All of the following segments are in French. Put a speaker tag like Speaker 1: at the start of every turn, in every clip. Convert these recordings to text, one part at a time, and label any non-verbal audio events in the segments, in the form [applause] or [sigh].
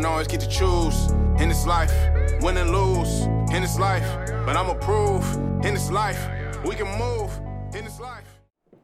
Speaker 1: don't always get to choose in this life, win and lose in this life. But I'ma prove in this life, we can move in this life.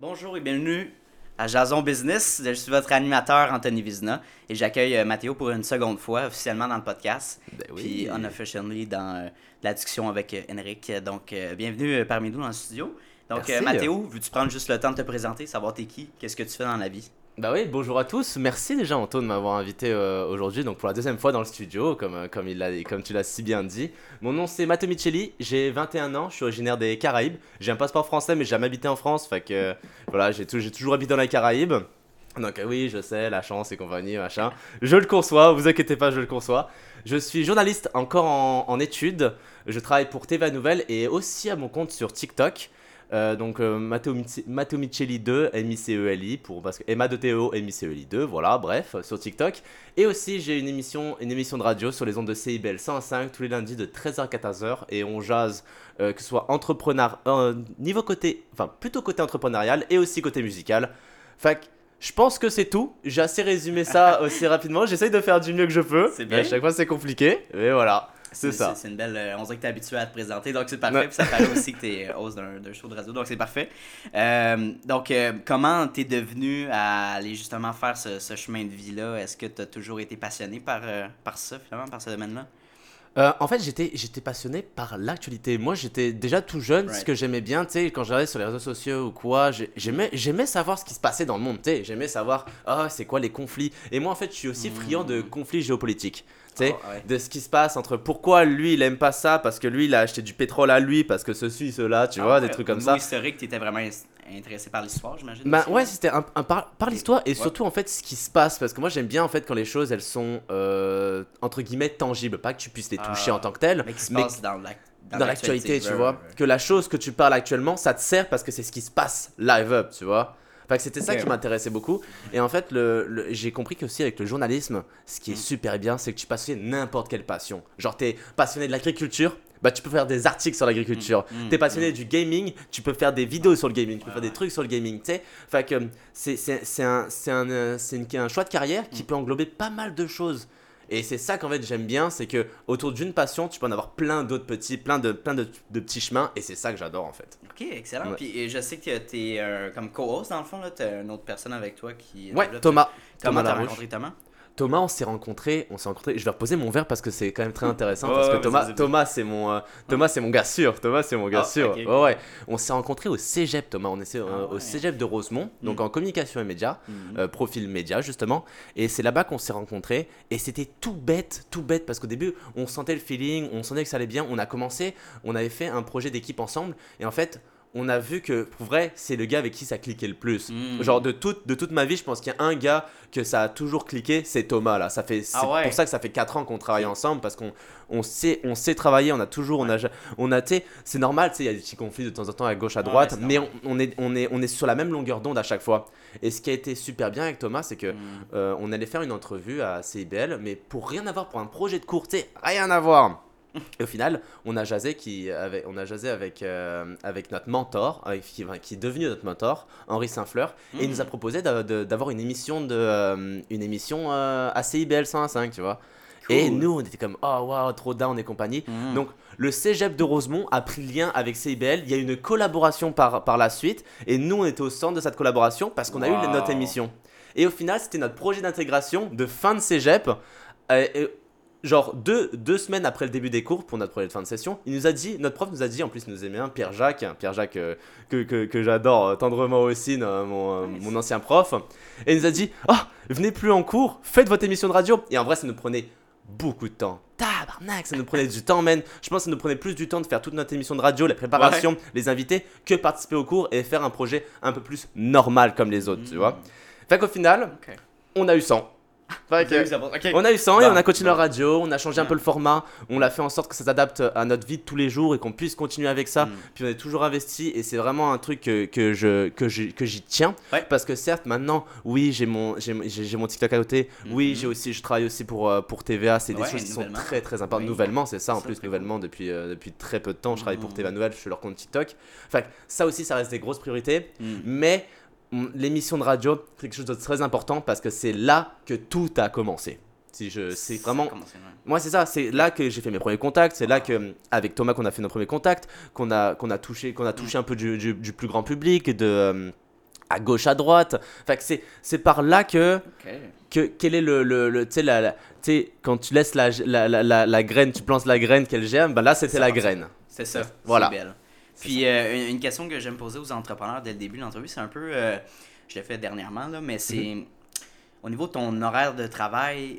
Speaker 2: Bonjour et bienvenue à Jason Business. Je suis votre animateur Anthony Vizna et j'accueille euh, Mathéo pour une seconde fois officiellement dans le podcast.
Speaker 3: Ben oui.
Speaker 2: Puis unofficially dans euh, la discussion avec euh, Henrik. Donc euh, bienvenue euh, parmi nous dans le studio. Donc
Speaker 3: Merci.
Speaker 2: Mathéo, veux-tu prendre juste le temps de te présenter, savoir t'es qui, qu'est-ce que tu fais dans la vie?
Speaker 3: Bah oui, bonjour à tous. Merci déjà Anto de m'avoir invité euh, aujourd'hui, donc pour la deuxième fois dans le studio, comme, euh, comme, il l'a- comme tu l'as si bien dit. Mon nom c'est Matteo Micheli, j'ai 21 ans, je suis originaire des Caraïbes. J'ai un passeport français mais j'ai jamais habité en France, fait que voilà, j'ai toujours habité dans les Caraïbes. Donc euh, oui, je sais, la chance et compagnie, machin. Je le conçois, vous inquiétez pas, je le conçois. Je suis journaliste encore en, en études. Je travaille pour TVA Nouvelle et aussi à mon compte sur TikTok. Euh, donc euh, Matteo, Micheli 2, M-I-C-E-L-I, pour, parce que Emma de Théo, M-I-C-E-L-I 2, voilà, bref, sur TikTok. Et aussi j'ai une émission, une émission de radio sur les ondes de CIBL 105 tous les lundis de 13h à 14h et on jase euh, que ce soit entrepreneur, euh, niveau côté, enfin plutôt côté entrepreneurial et aussi côté musical. Fait que je pense que c'est tout. J'ai assez résumé ça [laughs] aussi rapidement. J'essaye de faire du mieux que je peux.
Speaker 2: C'est
Speaker 3: Mais À
Speaker 2: bien.
Speaker 3: chaque fois c'est compliqué, mais voilà, c'est ça.
Speaker 2: C'est une belle. euh, on dirait que t'es habitué à te présenter, donc c'est parfait. Puis ça paraît aussi que t'es euh, host d'un show de radio, donc c'est parfait. Euh, donc, euh, comment t'es devenu à aller justement faire ce, ce chemin de vie-là? Est-ce que t'as toujours été passionné par, euh, par ça, finalement, par ce domaine-là?
Speaker 3: Euh, en fait, j'étais, j'étais passionné par l'actualité. Moi, j'étais déjà tout jeune. Ce que j'aimais bien, tu sais, quand j'allais sur les réseaux sociaux ou quoi, j'ai- j'aimais, j'aimais savoir ce qui se passait dans le monde. Tu sais, j'aimais savoir, ah, c'est quoi les conflits? Et moi, en fait, je suis aussi friand de conflits géopolitiques. Tu sais,
Speaker 2: Oh, ouais.
Speaker 3: de ce qui se passe entre pourquoi lui il aime pas ça parce que lui il a acheté du pétrole à lui parce que ceci cela tu vois
Speaker 2: Ah
Speaker 3: des
Speaker 2: ouais,
Speaker 3: trucs comme ça
Speaker 2: historique, t'étais vraiment ins- intéressé par l'histoire, j'imagine
Speaker 3: bah ouais, c'était un, un par, par l'histoire et surtout en fait ce qui se passe parce que moi j'aime bien en fait quand les choses elles sont euh, entre guillemets tangibles, pas que tu puisses les toucher
Speaker 2: Ah,
Speaker 3: en tant que telles,
Speaker 2: Mais qui se
Speaker 3: mais
Speaker 2: passe dans l'ac-
Speaker 3: dans l'actualité, tu
Speaker 2: ouais,
Speaker 3: vois,
Speaker 2: ouais.
Speaker 3: que la chose que tu parles actuellement ça te sert parce que c'est ce qui se passe live up, tu vois. Que c'était ça qui m'intéressait beaucoup et en fait le, le- j'ai compris qu'aussi avec le journalisme, ce qui est
Speaker 2: Mm.
Speaker 3: super bien, c'est que tu passionnes n'importe quelle passion. Genre t'es passionné de l'agriculture, bah tu peux faire des articles sur l'agriculture.
Speaker 2: Mm, mm,
Speaker 3: T'es passionné du gaming, tu peux faire des vidéos sur le gaming, tu peux faire des trucs sur le gaming, tu sais. Que c'est un, un, euh, un choix de carrière qui
Speaker 2: Mm.
Speaker 3: peut englober pas mal de choses. Et c'est ça qu'en fait j'aime bien, c'est que autour d'une passion, tu peux en avoir plein d'autres petits, plein de, plein de, de petits chemins, et c'est ça que j'adore en fait.
Speaker 2: Ok, excellent.
Speaker 3: Ouais.
Speaker 2: Puis je sais que t'es euh, comme co-host dans le fond, là, t'as une autre personne avec toi qui.
Speaker 3: Ouais, Thomas.
Speaker 2: Comment
Speaker 3: Thomas
Speaker 2: t'as rencontré Thomas
Speaker 3: Thomas, on s'est rencontrés, on s'est rencontrés. Je vais reposer mon verre parce que c'est quand même très intéressant parce que Thomas. Thomas, c'est mon, euh, Thomas, c'est mon gars sûr. Thomas, c'est mon gars
Speaker 2: Ah,
Speaker 3: sûr. Ouais. On s'est rencontrés au Cégep, Thomas. On est euh,
Speaker 2: Ah,
Speaker 3: au. Cégep de Rosemont, donc
Speaker 2: Mm.
Speaker 3: en communication et médias,
Speaker 2: Mhm.
Speaker 3: euh, profil média justement. Et c'est là-bas qu'on s'est rencontrés. Et c'était tout bête, tout bête parce qu'au début, on sentait le feeling, on sentait que ça allait bien. On a commencé, on avait fait un projet d'équipe ensemble. Et en fait, on a vu que pour vrai, c'est le gars avec qui ça cliquait le plus.
Speaker 2: Mm.
Speaker 3: Genre de toute, de toute ma vie, je pense qu'il y a un gars que ça a toujours cliqué, c'est Thomas là. Ça fait, c'est
Speaker 2: Ah ouais.
Speaker 3: pour ça que ça fait 4 ans qu'on travaille ensemble parce qu'on on sait, on sait travailler, on a toujours, on a, on a, c'est normal, tu sais, il y a des petits conflits de temps en temps à gauche à
Speaker 2: ouais,
Speaker 3: droite,
Speaker 2: c'est
Speaker 3: mais on, on est, on est, on est sur la même longueur d'onde à chaque fois. Et ce qui a été super bien avec Thomas, c'est que
Speaker 2: Mm.
Speaker 3: euh, on allait faire une entrevue à CIBL, mais pour rien avoir pour un projet de sais, rien à voir. Et au final, on a jasé, qui, avec, on a jasé avec, euh, avec notre mentor, avec- qui, qui est devenu notre mentor, Henri Saint-Fleur, et il nous a
Speaker 2: Mm.
Speaker 3: proposé d'avoir une émission, de, euh, une émission euh, à CIBL 105, tu vois. Et nous, on était comme, oh waouh, trop down et compagnie.
Speaker 2: Mm.
Speaker 3: Donc, le cégep de Rosemont a pris lien avec CIBL. Il y a eu une collaboration par, par la suite. Et nous, on était au centre de cette collaboration parce qu'on a eu notre émission. Et au final, c'était notre projet d'intégration de fin de cégep. Et genre, deux, deux semaines après le début des cours, pour notre projet de fin de session, il nous a dit, notre prof nous a dit, en plus, il nous aimait bien, Pierre-Jacques, Pierre-Jacques euh, que, que, que j'adore euh, tendrement aussi, euh, mon, euh,
Speaker 2: Nice.
Speaker 3: mon ancien prof. Et il nous a dit, oh, venez plus en cours, faites votre émission de radio. Et en vrai, ça nous prenait beaucoup de temps. Tabarnak, ça nous prenait du temps, man. Je pense que ça nous prenait plus du temps de faire toute notre émission de radio, la préparation, les invités, que participer au cours et faire un projet un peu plus normal comme les autres, tu vois. Fait qu'au final, on a eu 100. On a eu 100 et
Speaker 2: Bon,
Speaker 3: on a continué la radio, on a changé un peu le format, on l'a fait en sorte que ça s'adapte à notre vie de tous les jours et qu'on puisse continuer avec ça.
Speaker 2: Mm.
Speaker 3: Puis on est toujours investi et c'est vraiment un truc que, que je que j'ai- que j'y tiens
Speaker 2: Ouais.
Speaker 3: parce que certes maintenant oui j'ai mon j'ai mon TikTok à côté, oui
Speaker 2: Mhm.
Speaker 3: j'ai aussi je travaille aussi pour euh, pour TVA, c'est des
Speaker 2: Ouais,
Speaker 3: choses qui sont très très importantes
Speaker 2: Oui.
Speaker 3: nouvellement c'est ça en plus nouvellement depuis euh, depuis très peu de temps je travaille pour
Speaker 2: Mhm.
Speaker 3: TVA Nouvelle, je suis leur compte TikTok. Enfin ça aussi ça reste des grosses priorités.
Speaker 2: Mm.
Speaker 3: Mais mm, l'émission de radio, c'est quelque chose de très important parce que c'est là que tout a commencé. Si je, c'est vraiment,
Speaker 2: a commencé, ouais.
Speaker 3: moi c'est ça, c'est là que j'ai fait mes premiers contacts, c'est là que avec Thomas qu'on a fait nos premiers contacts, qu'on a qu'on a touché, qu'on a touché un peu du, du- du plus grand public, de euh, à gauche à droite. Enfin c'est c'est par là que que quel est le, le, le- tu sais la, la- quand tu laisses la, la, la, la, la graine, tu plantes la graine qu'elle germe, ben là c'était la graine.
Speaker 2: C'est ça.
Speaker 3: Voilà.
Speaker 2: C'est. Puis euh, une- question que j'aime poser aux entrepreneurs dès le début de l'entrevue, c'est un peu. euh, je l'ai fait dernièrement, là, mais c'est.
Speaker 3: Mm-hmm.
Speaker 2: Au niveau de ton horaire de travail,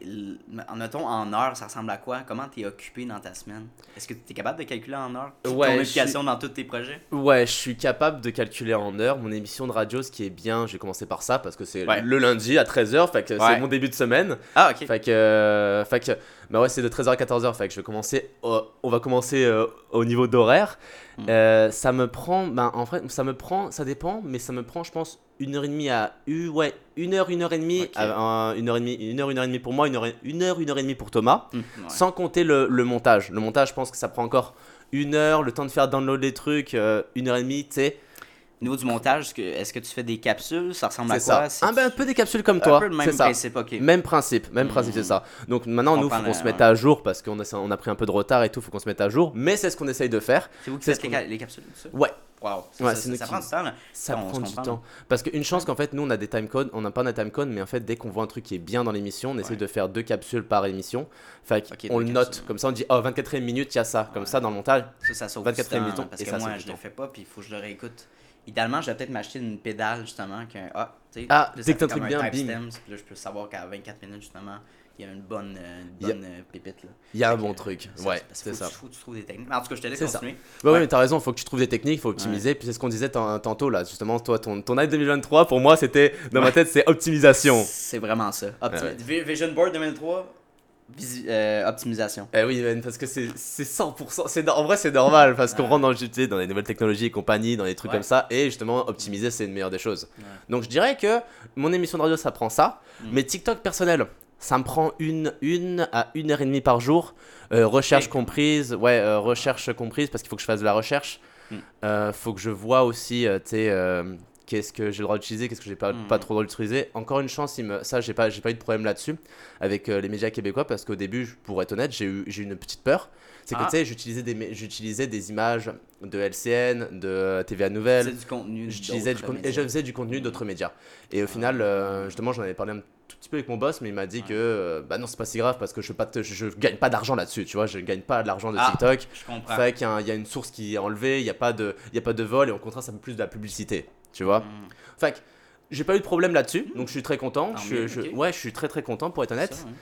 Speaker 2: en mettons en heures, ça ressemble à quoi? Comment tu es occupé dans ta semaine? Est-ce que tu es capable de calculer en heures ton
Speaker 3: Ouais, je
Speaker 2: implication dans tous tes projets?
Speaker 3: Ouais, je suis capable de calculer en heures mon émission de radio, ce qui est bien. J'ai commencé par ça parce que c'est
Speaker 2: Ouais.
Speaker 3: le lundi à 13h, fait que
Speaker 2: Ouais.
Speaker 3: c'est mon début de semaine.
Speaker 2: Ah, ok.
Speaker 3: Fait que, euh, fait que, bah ouais, c'est de 13h à 14h. Fait que je vais commencer, au- on va commencer euh, au niveau d'horaire.
Speaker 2: Mm.
Speaker 3: Euh, ça me prend, ben en fait, ça me prend, ça dépend, mais ça me prend, je pense, une heure et demie à, ouais, une heure, une heure et demie,
Speaker 2: Ok.
Speaker 3: à- à- une heure et demie, une heure, une heure et demie pour moi, une heure, une heure, une heure et demie pour Thomas,
Speaker 2: ouais.
Speaker 3: sans compter le, le montage. Le montage, je pense que ça prend encore une heure, le temps de faire download les trucs, euh, une heure et demie, tu sais.
Speaker 2: Au niveau du montage, est-ce que, tu fais des capsules? Ça ressemble à quoi?
Speaker 3: ça. Un, ben, un peu des capsules comme
Speaker 2: un
Speaker 3: toi.
Speaker 2: peu le même
Speaker 3: ça.
Speaker 2: principe, ok.
Speaker 3: Même principe, même c'est ça. Donc maintenant,
Speaker 2: Je
Speaker 3: nous, faut qu'on
Speaker 2: le-
Speaker 3: se mette
Speaker 2: ouais.
Speaker 3: à jour parce qu'on a, on a pris un peu de retard et tout, faut qu'on se mette à jour. Mais c'est ce qu'on essaye de faire.
Speaker 2: C'est vous qui faites les, capsules ça?
Speaker 3: Ouais,
Speaker 2: Wow. Ça,
Speaker 3: Ouais,
Speaker 2: ça-
Speaker 3: c'est
Speaker 2: ça-
Speaker 3: nous
Speaker 2: ça
Speaker 3: qui-
Speaker 2: prend du temps, là.
Speaker 3: ça
Speaker 2: On
Speaker 3: prend du temps. Parce qu'une chance qu'en fait, nous, on a des timecodes, on n'a pas un timecode, mais en fait, dès qu'on voit un truc qui est bien dans l'émission, on essaie
Speaker 2: Ouais.
Speaker 3: de faire deux capsules par émission. Fait on le note, comme ça, on dit, oh, 24e minute, il y a ça. Comme
Speaker 2: Ouais.
Speaker 3: ça, dans le montage.
Speaker 2: Ça, ça sauve
Speaker 3: 24e
Speaker 2: du temps,
Speaker 3: minute,
Speaker 2: parce
Speaker 3: et
Speaker 2: que moi, je le
Speaker 3: temps.
Speaker 2: fais pas, puis il faut que je le réécoute. Idéalement, je vais peut-être m'acheter une pédale, justement, que, ah, tu sais,
Speaker 3: Ah, dès que t'as un truc bien,
Speaker 2: puis là, je peux savoir qu'à 24 minutes, justement, il y a une bonne, euh, une
Speaker 3: Il a-
Speaker 2: bonne euh, pépite, là.
Speaker 3: Il y a un bon
Speaker 2: que,
Speaker 3: truc.
Speaker 2: ça,
Speaker 3: Ouais, c'est ça.
Speaker 2: tu- faut que tu trouves des techniques. En tout cas, je te laisse continuer.
Speaker 3: Ouais, ouais,
Speaker 2: Ouais.
Speaker 3: mais t'as raison, faut que tu trouves des techniques, faut optimiser. Puis c'est ce qu'on disait tan- tantôt là, justement, toi, ton, ton année 2023, pour moi, c'était, dans ma tête, c'est optimisation.
Speaker 2: C'est vraiment ça. Vision Board 2003, visi- euh, optimisation.
Speaker 3: Eh oui, man, parce que c'est c'est 100%. c'est no- En vrai, c'est normal parce qu'on rentre dans, le- tu sais, dans les nouvelles technologies et compagnie, dans des trucs
Speaker 2: Ouais.
Speaker 3: comme ça, et justement, optimiser, c'est une meilleure des choses.
Speaker 2: Ouais.
Speaker 3: Donc, je dirais que mon émission de radio, ça prend ça,
Speaker 2: Mm.
Speaker 3: mais TikTok personnel, ça me prend une, une à une heure et demie par jour, euh, recherche comprise, ouais, euh, recherche comprise, parce qu'il faut que je fasse de la recherche.
Speaker 2: Mm.
Speaker 3: Faut que je vois aussi, tu sais. Euh, Qu'est-ce que j'ai le droit d'utiliser, qu'est-ce que j'ai pas, pas trop le droit d'utiliser. Encore une chance, il me... ça, j'ai pas, eu de problème là-dessus avec euh, les médias québécois parce qu'au début, pour être honnête, j'ai eu, une petite peur. C'est que
Speaker 2: Ah.
Speaker 3: tu sais, j'utilisais des, mé- j'utilisais des images de LCN, de TVA Nouvelle,
Speaker 2: C'est du contenu.
Speaker 3: j'utilisais du contenu, et je faisais du contenu d'autres médias. Et au final, euh, justement, j'en avais parlé un tout petit peu avec mon boss, mais il m'a dit
Speaker 2: Ouais.
Speaker 3: que euh, bah non, c'est pas si grave parce que je, pas te- je, je gagne pas d'argent là-dessus, tu vois, je gagne pas de l'argent de
Speaker 2: Ah.
Speaker 3: TikTok.
Speaker 2: Je comprends.
Speaker 3: Fait qu'il y, a un- il y a une source qui est enlevée, il n'y a, pas de- il y a pas de vol, et au contraire, ça fait plus de la publicité, tu vois.
Speaker 2: Mm.
Speaker 3: Fait que j'ai pas eu de problème là-dessus, donc je suis très content.
Speaker 2: Tant
Speaker 3: Je, ouais, je suis très très content pour être honnête.
Speaker 2: Ça, hein.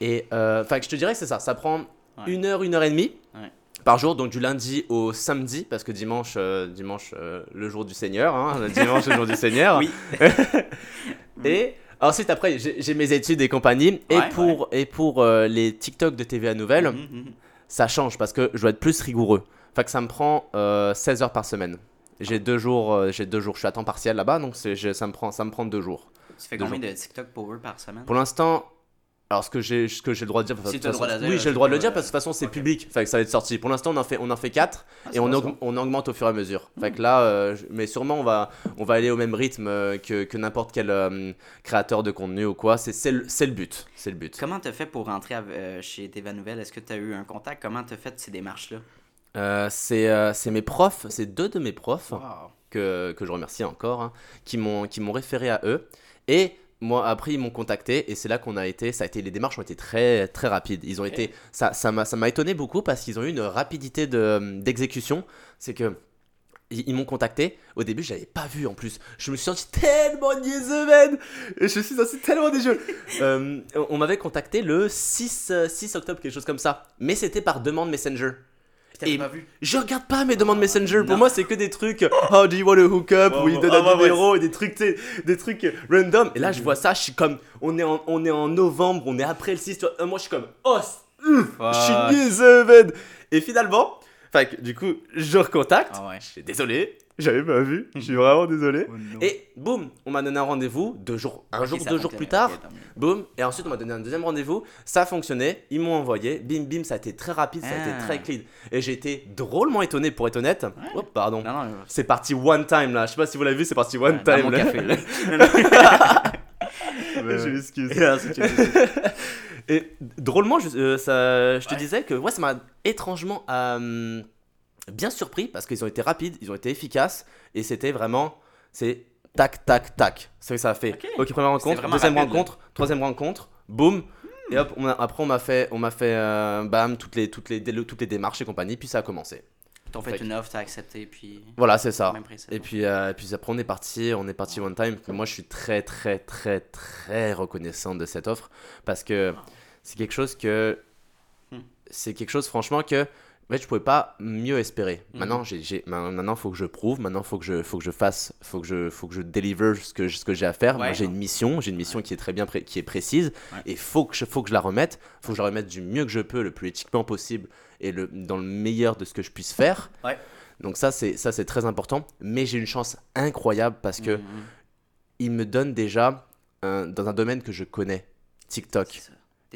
Speaker 3: Et euh, je te dirais que c'est ça, ça prend
Speaker 2: Ouais.
Speaker 3: une heure, une heure et demie
Speaker 2: Ouais.
Speaker 3: par jour, donc du lundi au samedi, parce que dimanche, euh, dimanche euh, le jour du Seigneur, hein, [laughs] dimanche le jour du Seigneur.
Speaker 2: Oui. [laughs]
Speaker 3: Et ensuite après, j'ai mes études et compagnie, et
Speaker 2: Ouais,
Speaker 3: pour, et pour euh, les TikTok de TVA Nouvelle,
Speaker 2: Mhm, mhm.
Speaker 3: ça change parce que je dois être plus rigoureux. Fait que ça me prend euh, 16 heures par semaine. J'ai deux jours, euh, j'ai deux jours, je suis à temps partiel là-bas, donc ça me prend, ça me prend deux jours.
Speaker 2: Tu fais combien de TikTok pour eux par semaine?
Speaker 3: Pour l'instant, alors ce que j'ai ce que j'ai le droit de dire,
Speaker 2: Si droit de
Speaker 3: oui, j'ai le droit de le
Speaker 2: sais
Speaker 3: dire parce que de toute façon c'est public, fait que ça va être sorti. Pour l'instant, on en fait on en fait 4
Speaker 2: Ah,
Speaker 3: et on, aug- augmente au fur et à mesure. Fait que là, euh, mais sûrement on va on va aller au même rythme euh, que, que n'importe quel euh, créateur de contenu ou quoi. C'est c'est le, c'est le but, c'est le but.
Speaker 2: Comment t'as fait pour rentrer euh, chez TVA Nouvelle? Est-ce que t'as eu un contact? Comment t'as fait ces démarches-là?
Speaker 3: Euh, c'est euh, c'est mes profs, c'est deux de mes profs.
Speaker 2: Wow.
Speaker 3: que, que je remercie encore, hein, qui m'ont qui m'ont référé à eux. Et moi, après, ils m'ont contacté et c'est là qu'on a été. Ça a été les démarches ont été très très rapides. Ils ont été ça ça m'a ça m'a étonné beaucoup parce qu'ils ont eu une rapidité de d'exécution. C'est que ils, m'ont contacté. Au début, j'avais pas vu en plus. Je me suis senti tellement niaiseux, man. Je me suis senti tellement déjeu. [laughs] Euh, on m'avait contacté le 6, euh, 6 octobre, quelque chose comme ça. Mais c'était par demande Messenger. Et-
Speaker 2: pas vu
Speaker 3: Je regarde pas mes demandes Messenger. Pour moi, c'est que des trucs. How do you want to hook up
Speaker 2: Ouais,
Speaker 3: Où donnent
Speaker 2: ouais,
Speaker 3: un numéro et des trucs, des trucs random. Et là, je vois ça. Je suis comme. On est en, on est en novembre. On est après le 6. tu vois. Euh, Moi, je suis comme. Oh, je suis man. Et finalement, du coup, je recontacte.
Speaker 2: Ah ouais.
Speaker 3: Je suis désolé. J'avais pas vu. Je suis vraiment désolé.
Speaker 2: Oh.
Speaker 3: Et boum, on m'a donné un rendez-vous. Deux jours, un jour, deux jours plus tard. Boum, et ensuite on m'a donné un deuxième rendez-vous, ça a fonctionné, ils m'ont envoyé, bim bim, ça a été très rapide, ça a
Speaker 2: Ah.
Speaker 3: été très clean. Et j'ai été drôlement étonné pour être honnête. Oh, pardon.
Speaker 2: Non, non,
Speaker 3: C'est parti one time là, je sais pas si vous l'avez vu, c'est parti one
Speaker 2: ouais, dans
Speaker 3: time
Speaker 2: mon
Speaker 3: là.
Speaker 2: café, là. [laughs]
Speaker 3: Je m'excuse.
Speaker 2: Et
Speaker 3: drôlement, je, euh, ça, je te
Speaker 2: Ouais.
Speaker 3: disais que ouais, ça m'a étrangement euh, bien surpris parce qu'ils ont été rapides, ils ont été efficaces et c'était vraiment c'est tac tac tac. C'est ce que ça a fait.
Speaker 2: Ok.
Speaker 3: Première rencontre, deuxième
Speaker 2: rapide,
Speaker 3: rencontre, troisième rencontre, boum. Et hop, on a- après on m'a fait, on m'a fait, euh, bam, toutes les, toutes les, toutes les démarches et compagnie, puis ça a commencé.
Speaker 2: T'ont fait une offre, t'as accepté, puis.
Speaker 3: Voilà, c'est ça. Et puis, euh, et puis après on est parti, on est parti one time. Moi je suis très très très très reconnaissant de cette offre parce que c'est quelque chose que
Speaker 2: Hmm.
Speaker 3: c'est quelque chose franchement que en fait, je pouvais pas mieux espérer.
Speaker 2: Mhm.
Speaker 3: Maintenant j'ai maintenant faut que je prouve, maintenant faut que je faut que je fasse, faut que je faut que je deliver ce que ce que j'ai à faire. Moi j'ai une mission, j'ai une mission qui est très bien qui est précise
Speaker 2: Ouais.
Speaker 3: et faut que je faut que je la remette, faut que je la remette du mieux que je peux, le plus éthiquement possible et le dans le meilleur de ce que je puisse faire. Donc ça c'est ça c'est très important, mais j'ai une chance incroyable parce que
Speaker 2: Mhm.
Speaker 3: il me donne déjà dans un domaine que je connais, TikTok.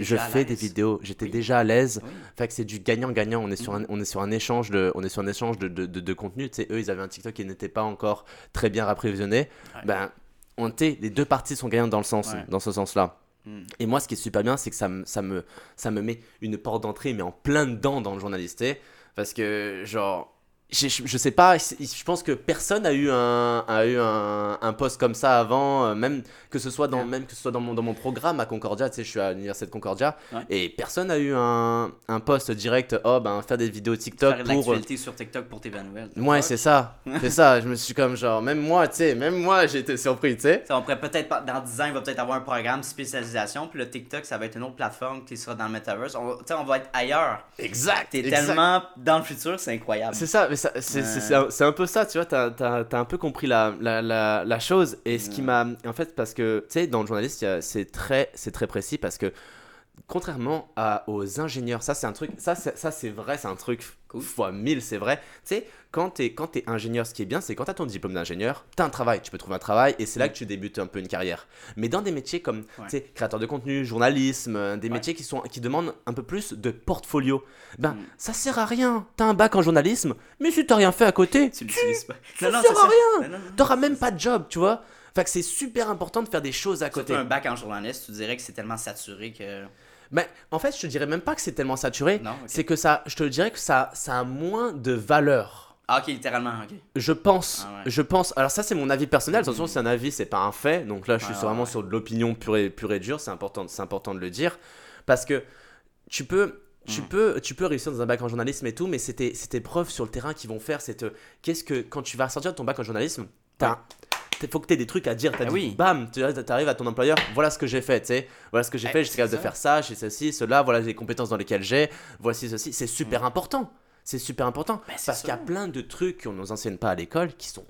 Speaker 3: Je fais des vidéos, j'étais
Speaker 2: Oui.
Speaker 3: déjà à l'aise.
Speaker 2: Oui.
Speaker 3: Fait que c'est du gagnant-gagnant. On est sur un, on est sur un échange de, on est sur un échange de, de, de, de contenu. Tu sais, eux, ils avaient un TikTok qui n'était pas encore très bien apprévisionné.
Speaker 2: Ouais.
Speaker 3: Ben, on était, les deux parties sont gagnantes dans le sens,
Speaker 2: Ouais.
Speaker 3: dans ce sens-là.
Speaker 2: Mhm.
Speaker 3: Et moi, ce qui est super bien, c'est que ça me, ça me, ça me met une porte d'entrée, mais en plein dedans dans le journalisté. Parce que, genre, je, je sais pas, je pense que personne a eu un, a eu un, un poste comme ça avant, euh, même que ce soit dans,
Speaker 2: Ouais.
Speaker 3: même que ce soit dans mon, dans mon programme à Concordia, tu sais, je suis à l'université de Concordia,
Speaker 2: Ouais.
Speaker 3: et personne a eu un, un poste direct, oh ben, faire des vidéos TikTok
Speaker 2: Faire
Speaker 3: pour. euh,
Speaker 2: l'actualité sur TikTok pour tes nouvelles.
Speaker 3: Ouais, c'est ça, [laughs] c'est ça, je me suis comme, genre, même moi, tu sais, même moi, j'ai été surpris, tu sais.
Speaker 2: On pourrait peut-être, dans 10 ans, il va peut-être avoir un programme spécialisation, puis le TikTok, ça va être une autre plateforme qui sera dans le metaverse. Tu sais, on va être ailleurs.
Speaker 3: Exact,
Speaker 2: T'es tellement dans le futur, c'est incroyable.
Speaker 3: C'est ça, mais ça- c'est
Speaker 2: Ouais.
Speaker 3: un, peu ça, tu vois, t'as as, un peu compris la, la, la, la chose. Et ce qui m'a. En fait, parce que, tu sais, dans le journaliste, c'est très, c'est très précis parce que, contrairement à, aux ingénieurs, ça c'est un truc, ça c'est ça, c'est vrai, c'est un truc
Speaker 2: Cool.
Speaker 3: fois 1000, c'est vrai. Tu sais, quand t'es quand t'es ingénieur, ce qui est bien, c'est quand t'as ton diplôme d'ingénieur, t'as un travail, tu peux trouver un travail et c'est là que tu débutes un peu une carrière. Mais dans des métiers comme,
Speaker 2: Ouais.
Speaker 3: tu sais, créateur de contenu, journalisme, euh, des
Speaker 2: Ouais.
Speaker 3: métiers qui, sont, qui demandent un peu plus de portfolio, ben,
Speaker 2: Mm.
Speaker 3: ça sert à rien. T'as un bac en journalisme, mais si t'as rien fait à côté,
Speaker 2: Tu pas.
Speaker 3: ça
Speaker 2: Non,
Speaker 3: sert à rien.
Speaker 2: Non,
Speaker 3: t'auras même pas de job, tu vois. Fait que c'est super important de faire des choses à côté.
Speaker 2: un bac en journaliste, tu dirais que c'est tellement saturé que.
Speaker 3: Mais en fait, je te dirais même pas que c'est tellement saturé.
Speaker 2: Non.
Speaker 3: C'est que ça, je te dirais que ça, ça a moins de valeur.
Speaker 2: Ah, ok, littéralement, ok.
Speaker 3: Je pense,
Speaker 2: Ah ouais.
Speaker 3: je pense. Alors ça, c'est mon avis personnel. Attention, c'est un avis, c'est pas un fait. Donc là, je suis vraiment
Speaker 2: ouais.
Speaker 3: sur de l'opinion pure et, pure et dure. C'est important, c'est important de le dire parce que tu peux. Tu,
Speaker 2: Mm.
Speaker 3: peux, tu peux réussir dans un bac en journalisme et tout, mais c'est tes, c'est tes preuves sur le terrain qui vont faire. C'est qu'est-ce que quand tu vas sortir de ton bac en journalisme, t'as, faut que tu aies des trucs à dire.
Speaker 2: Ah
Speaker 3: dit,
Speaker 2: oui.
Speaker 3: bam, tu arrives à ton employeur, voilà ce que j'ai fait, tu sais. Voilà ce que j'ai
Speaker 2: Eh,
Speaker 3: fait, j'étais
Speaker 2: c'est
Speaker 3: capable de faire ça, j'ai ceci, cela, voilà les compétences dans lesquelles j'ai, voici ceci. C'est super important. C'est super important. Parce qu'il y a plein de trucs qu'on nous enseigne pas à l'école qui sont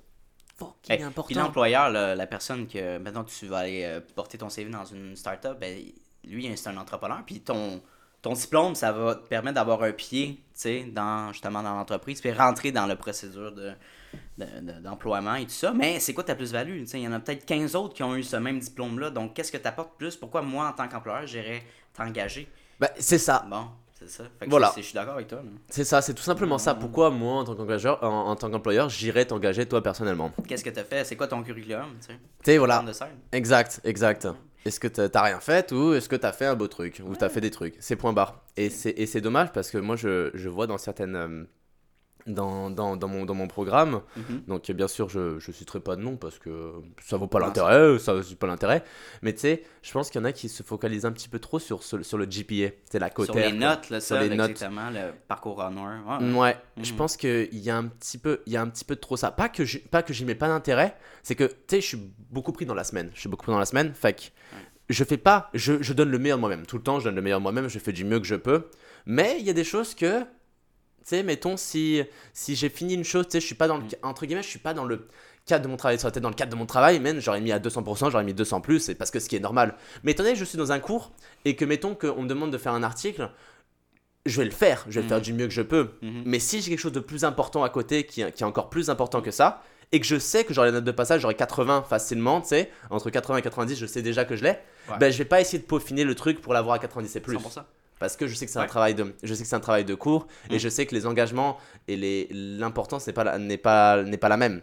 Speaker 3: fucking
Speaker 2: Eh, Puis
Speaker 3: importants.
Speaker 2: l'employeur, là, la personne que maintenant tu vas aller euh, porter ton CV dans une start-up, ben, lui, c'est un entrepreneur. Puis ton, ton diplôme, ça va te permettre d'avoir un pied, tu sais, dans, justement dans l'entreprise, puis rentrer dans la procédure de- d'emploiement et tout ça. Mais c'est quoi ta plus-value? Il y en a peut-être 15 autres qui ont eu ce même diplôme-là. Donc, qu'est-ce que tu apportes plus? Pourquoi moi, en tant qu'employeur, j'irais t'engager?
Speaker 3: Bah, c'est ça.
Speaker 2: Bon, c'est ça. Fait que
Speaker 3: Voilà.
Speaker 2: Je suis d'accord avec toi.
Speaker 3: C'est ça, c'est tout simplement ça.
Speaker 2: Mm.
Speaker 3: Pourquoi moi, en tant qu'engageur, en, en tant qu'employeur, j'irais t'engager toi personnellement?
Speaker 2: Qu'est-ce que tu as fait? C'est quoi ton curriculum? Tu sais?
Speaker 3: Voilà.
Speaker 2: De.
Speaker 3: Exact, exact. Est-ce que t'as rien fait ou est-ce que t'as fait un beau truc? Ou t'as fait des trucs? C'est point barre. Et c'est et c'est dommage parce que moi je, je vois dans certaines euh, dans, dans, dans mon dans mon programme
Speaker 2: Mhm.
Speaker 3: donc bien sûr je je citerai pas de nom parce que ça vaut pas l'intérêt ça vaut pas l'intérêt mais tu sais je pense qu'il y en a qui se focalisent un petit peu trop sur sur, sur le GPA c'est la cote
Speaker 2: Sur les notes, là,
Speaker 3: Sur
Speaker 2: ça,
Speaker 3: les notes.
Speaker 2: exactement, le parcours en Ouais, ouais.
Speaker 3: Ouais, je
Speaker 2: Mhm.
Speaker 3: pense qu'il y a un petit peu, il y a un petit peu de trop ça. Pas que j'y- pas que j'y mets pas d'intérêt, c'est que tu sais, je suis beaucoup pris dans la semaine. Je suis beaucoup pris dans la semaine, fait que je fais pas, je, je donne le meilleur de moi-même. Tout le temps, je donne le meilleur de moi-même. Je fais du mieux que je peux. Mais il y a des choses que, tu sais, mettons si si j'ai fini une chose, tu sais, je suis pas dans le
Speaker 2: Mhm.
Speaker 3: entre guillemets, je suis pas dans le cadre de mon travail. Ça aurait été dans le cadre de mon travail, même j'aurais mis à 200%, j'aurais mis 200 plus, c'est parce que ce qui est normal. Mais étant donné que je suis dans un cours et que mettons qu'on me demande de faire un article, je vais le faire, je vais le faire
Speaker 2: Mhm.
Speaker 3: du mieux que je peux.
Speaker 2: Mhm.
Speaker 3: Mais si j'ai quelque chose de plus important à côté, qui, qui est encore plus important que ça, et que je sais que j'aurai la note de passage, j'aurai 80 facilement, tu sais, entre 80 et 90, je sais déjà que je l'ai,
Speaker 2: Ouais.
Speaker 3: ben je vais pas essayer de peaufiner le truc pour l'avoir à 90 et plus.
Speaker 2: 100%.
Speaker 3: Parce que je sais que c'est un travail de, je sais que c'est un travail de cours, et
Speaker 2: Mm.
Speaker 3: je sais que les engagements et les, l'importance n'est pas, la- n'est pas, n'est pas la même.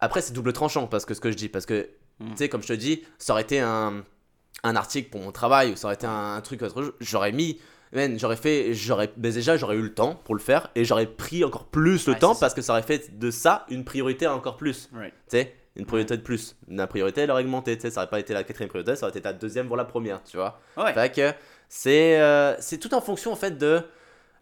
Speaker 3: Après, c'est double tranchant, parce que ce que je dis, parce que,
Speaker 2: Mm.
Speaker 3: tu sais, comme je te dis, ça aurait été un, un article pour mon travail ou ça aurait été un, un truc autre, j'aurais mis. J'aurais fait, j'aurais, mais déjà j'aurais eu le temps pour le faire et j'aurais pris encore plus le
Speaker 2: Ouais,
Speaker 3: temps parce que ça aurait fait de ça une priorité encore plus.
Speaker 2: Right.
Speaker 3: Tu sais, une priorité de plus. La priorité elle aurait augmenté, tu sais, ça aurait pas été la quatrième priorité, ça aurait été ta deuxième voire la première, tu vois.
Speaker 2: Ouais.
Speaker 3: Fait que c'est, euh, c'est tout en fonction en fait de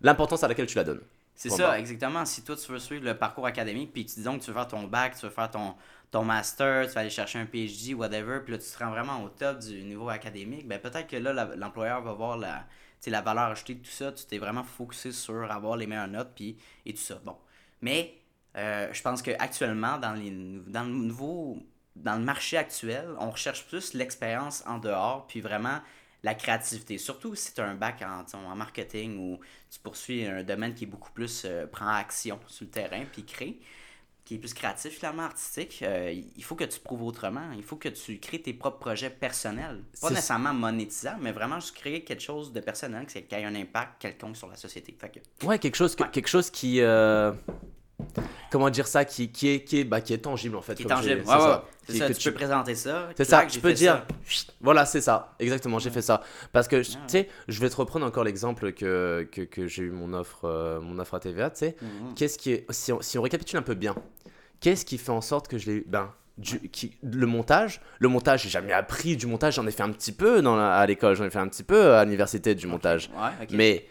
Speaker 3: l'importance à laquelle tu la donnes.
Speaker 2: C'est ça, exactement. Si toi, tu veux suivre le parcours académique, puis tu dis donc que tu veux faire ton bac, tu veux faire ton, ton master, tu vas aller chercher un PhD, whatever, puis là, tu te rends vraiment au top du niveau académique, ben peut-être que là, l'employeur va voir la, la valeur ajoutée de tout ça. Tu t'es vraiment focusé sur avoir les meilleures notes, puis et tout ça. Bon. Mais euh, je pense qu'actuellement, dans, les, dans le nouveau... Dans le marché actuel, on recherche plus l'expérience en dehors, puis vraiment la créativité. Surtout si tu as un bac en, en marketing ou tu poursuis un domaine qui est beaucoup plus euh, prend action sur le terrain puis crée, qui est plus créatif finalement, artistique, euh, il faut que tu prouves autrement. Il faut que tu crées tes propres projets personnels. Pas nécessairement monétisables, mais vraiment juste créer quelque chose de personnel qui qui ait un impact quelconque sur la société. Fait que,
Speaker 3: Ouais, quelque chose, que-
Speaker 2: Ouais.
Speaker 3: quelque chose qui. euh, Comment dire ça qui, qui, est, qui, est, bah, qui est tangible en fait.
Speaker 2: qui est tangible.
Speaker 3: c'est
Speaker 2: Ouais,
Speaker 3: ça.
Speaker 2: ouais. C'est
Speaker 3: Qui-
Speaker 2: ça,
Speaker 3: que
Speaker 2: tu, peux présenter ça.
Speaker 3: C'est ça, tu peux dire.
Speaker 2: ça.
Speaker 3: Voilà, c'est ça. Exactement, j'ai fait ça. Parce que, tu
Speaker 2: Ouais.
Speaker 3: sais, je vais te reprendre encore l'exemple que, que, que j'ai eu mon offre, euh, mon offre à TVA, tu sais.
Speaker 2: Mhm.
Speaker 3: Qu'est-ce qui est. Si on, si on récapitule un peu bien, qu'est-ce qui fait en sorte que je l'ai eu? Ben. Du, qui, le montage, le montage, j'ai jamais appris du montage, j'en ai fait un petit peu dans la- à l'école, j'en ai fait un petit peu à l'université du montage.
Speaker 2: Ouais.
Speaker 3: Mais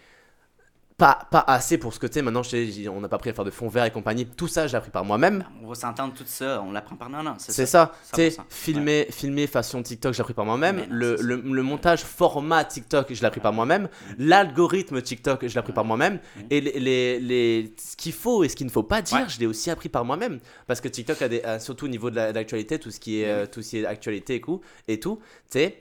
Speaker 3: pas, pas assez pour ce que tu sais. Maintenant, je on n'a pas appris à faire de fond vert et compagnie. Tout ça, j'ai appris par moi-même.
Speaker 2: On va s'entendre tout ça, on l'apprend par non, non, c'est
Speaker 3: C'est
Speaker 2: ça.
Speaker 3: Tu sais,
Speaker 2: 100%.
Speaker 3: filmer, filmer façon TikTok, j'ai appris par moi-même. Le, le, le montage format TikTok, je l'ai appris par moi-même. L'algorithme TikTok, je l'ai appris par moi-même. Et les, les, les- ce qu'il faut et ce qu'il ne faut pas dire, je l'ai aussi appris par moi-même. Parce que TikTok a, des, a surtout au niveau de la- de l'actualité, tout ce qui est, euh, tout ce qui est actualité et, coup, et tout. Tu sais,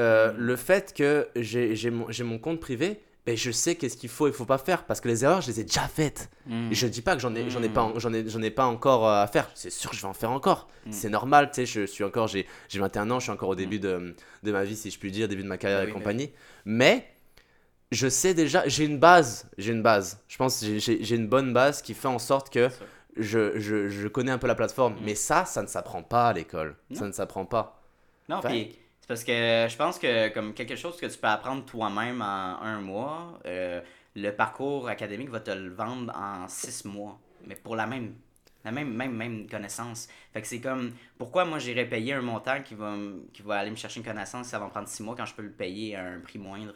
Speaker 3: euh, le fait que j'ai j'ai mon, j'ai mon compte privé. Ben, je sais qu'est-ce qu'il faut et faut pas faire parce que les erreurs je les ai déjà faites.
Speaker 2: Mhm.
Speaker 3: Et je dis pas que j'en ai, j'en ai pas, en- j'en ai, j'en ai pas encore euh, à faire. C'est sûr que je vais en faire encore.
Speaker 2: Mm.
Speaker 3: C'est normal, tu sais. Je suis encore, j'ai, j'ai 21 ans, je suis encore au début de, de ma vie, si je puis dire, début de ma carrière
Speaker 2: Bah
Speaker 3: et compagnie. Mais je sais déjà, j'ai une base, j'ai une base. Je pense j'ai, une bonne base qui fait en sorte que je, je, je connais un peu la plateforme. Mais ça, ça ne s'apprend pas à l'école. Ça ne s'apprend pas.
Speaker 2: Non,
Speaker 3: Fait
Speaker 2: puis parce que je pense que comme quelque chose que tu peux apprendre toi-même en un mois, euh, le parcours académique va te le vendre en six mois, mais pour la même la même, même, connaissance. Fait que c'est comme, pourquoi moi j'irais payer un montant qui va, qui va aller me chercher une connaissance, ça va me prendre six mois quand je peux le payer à un prix moindre?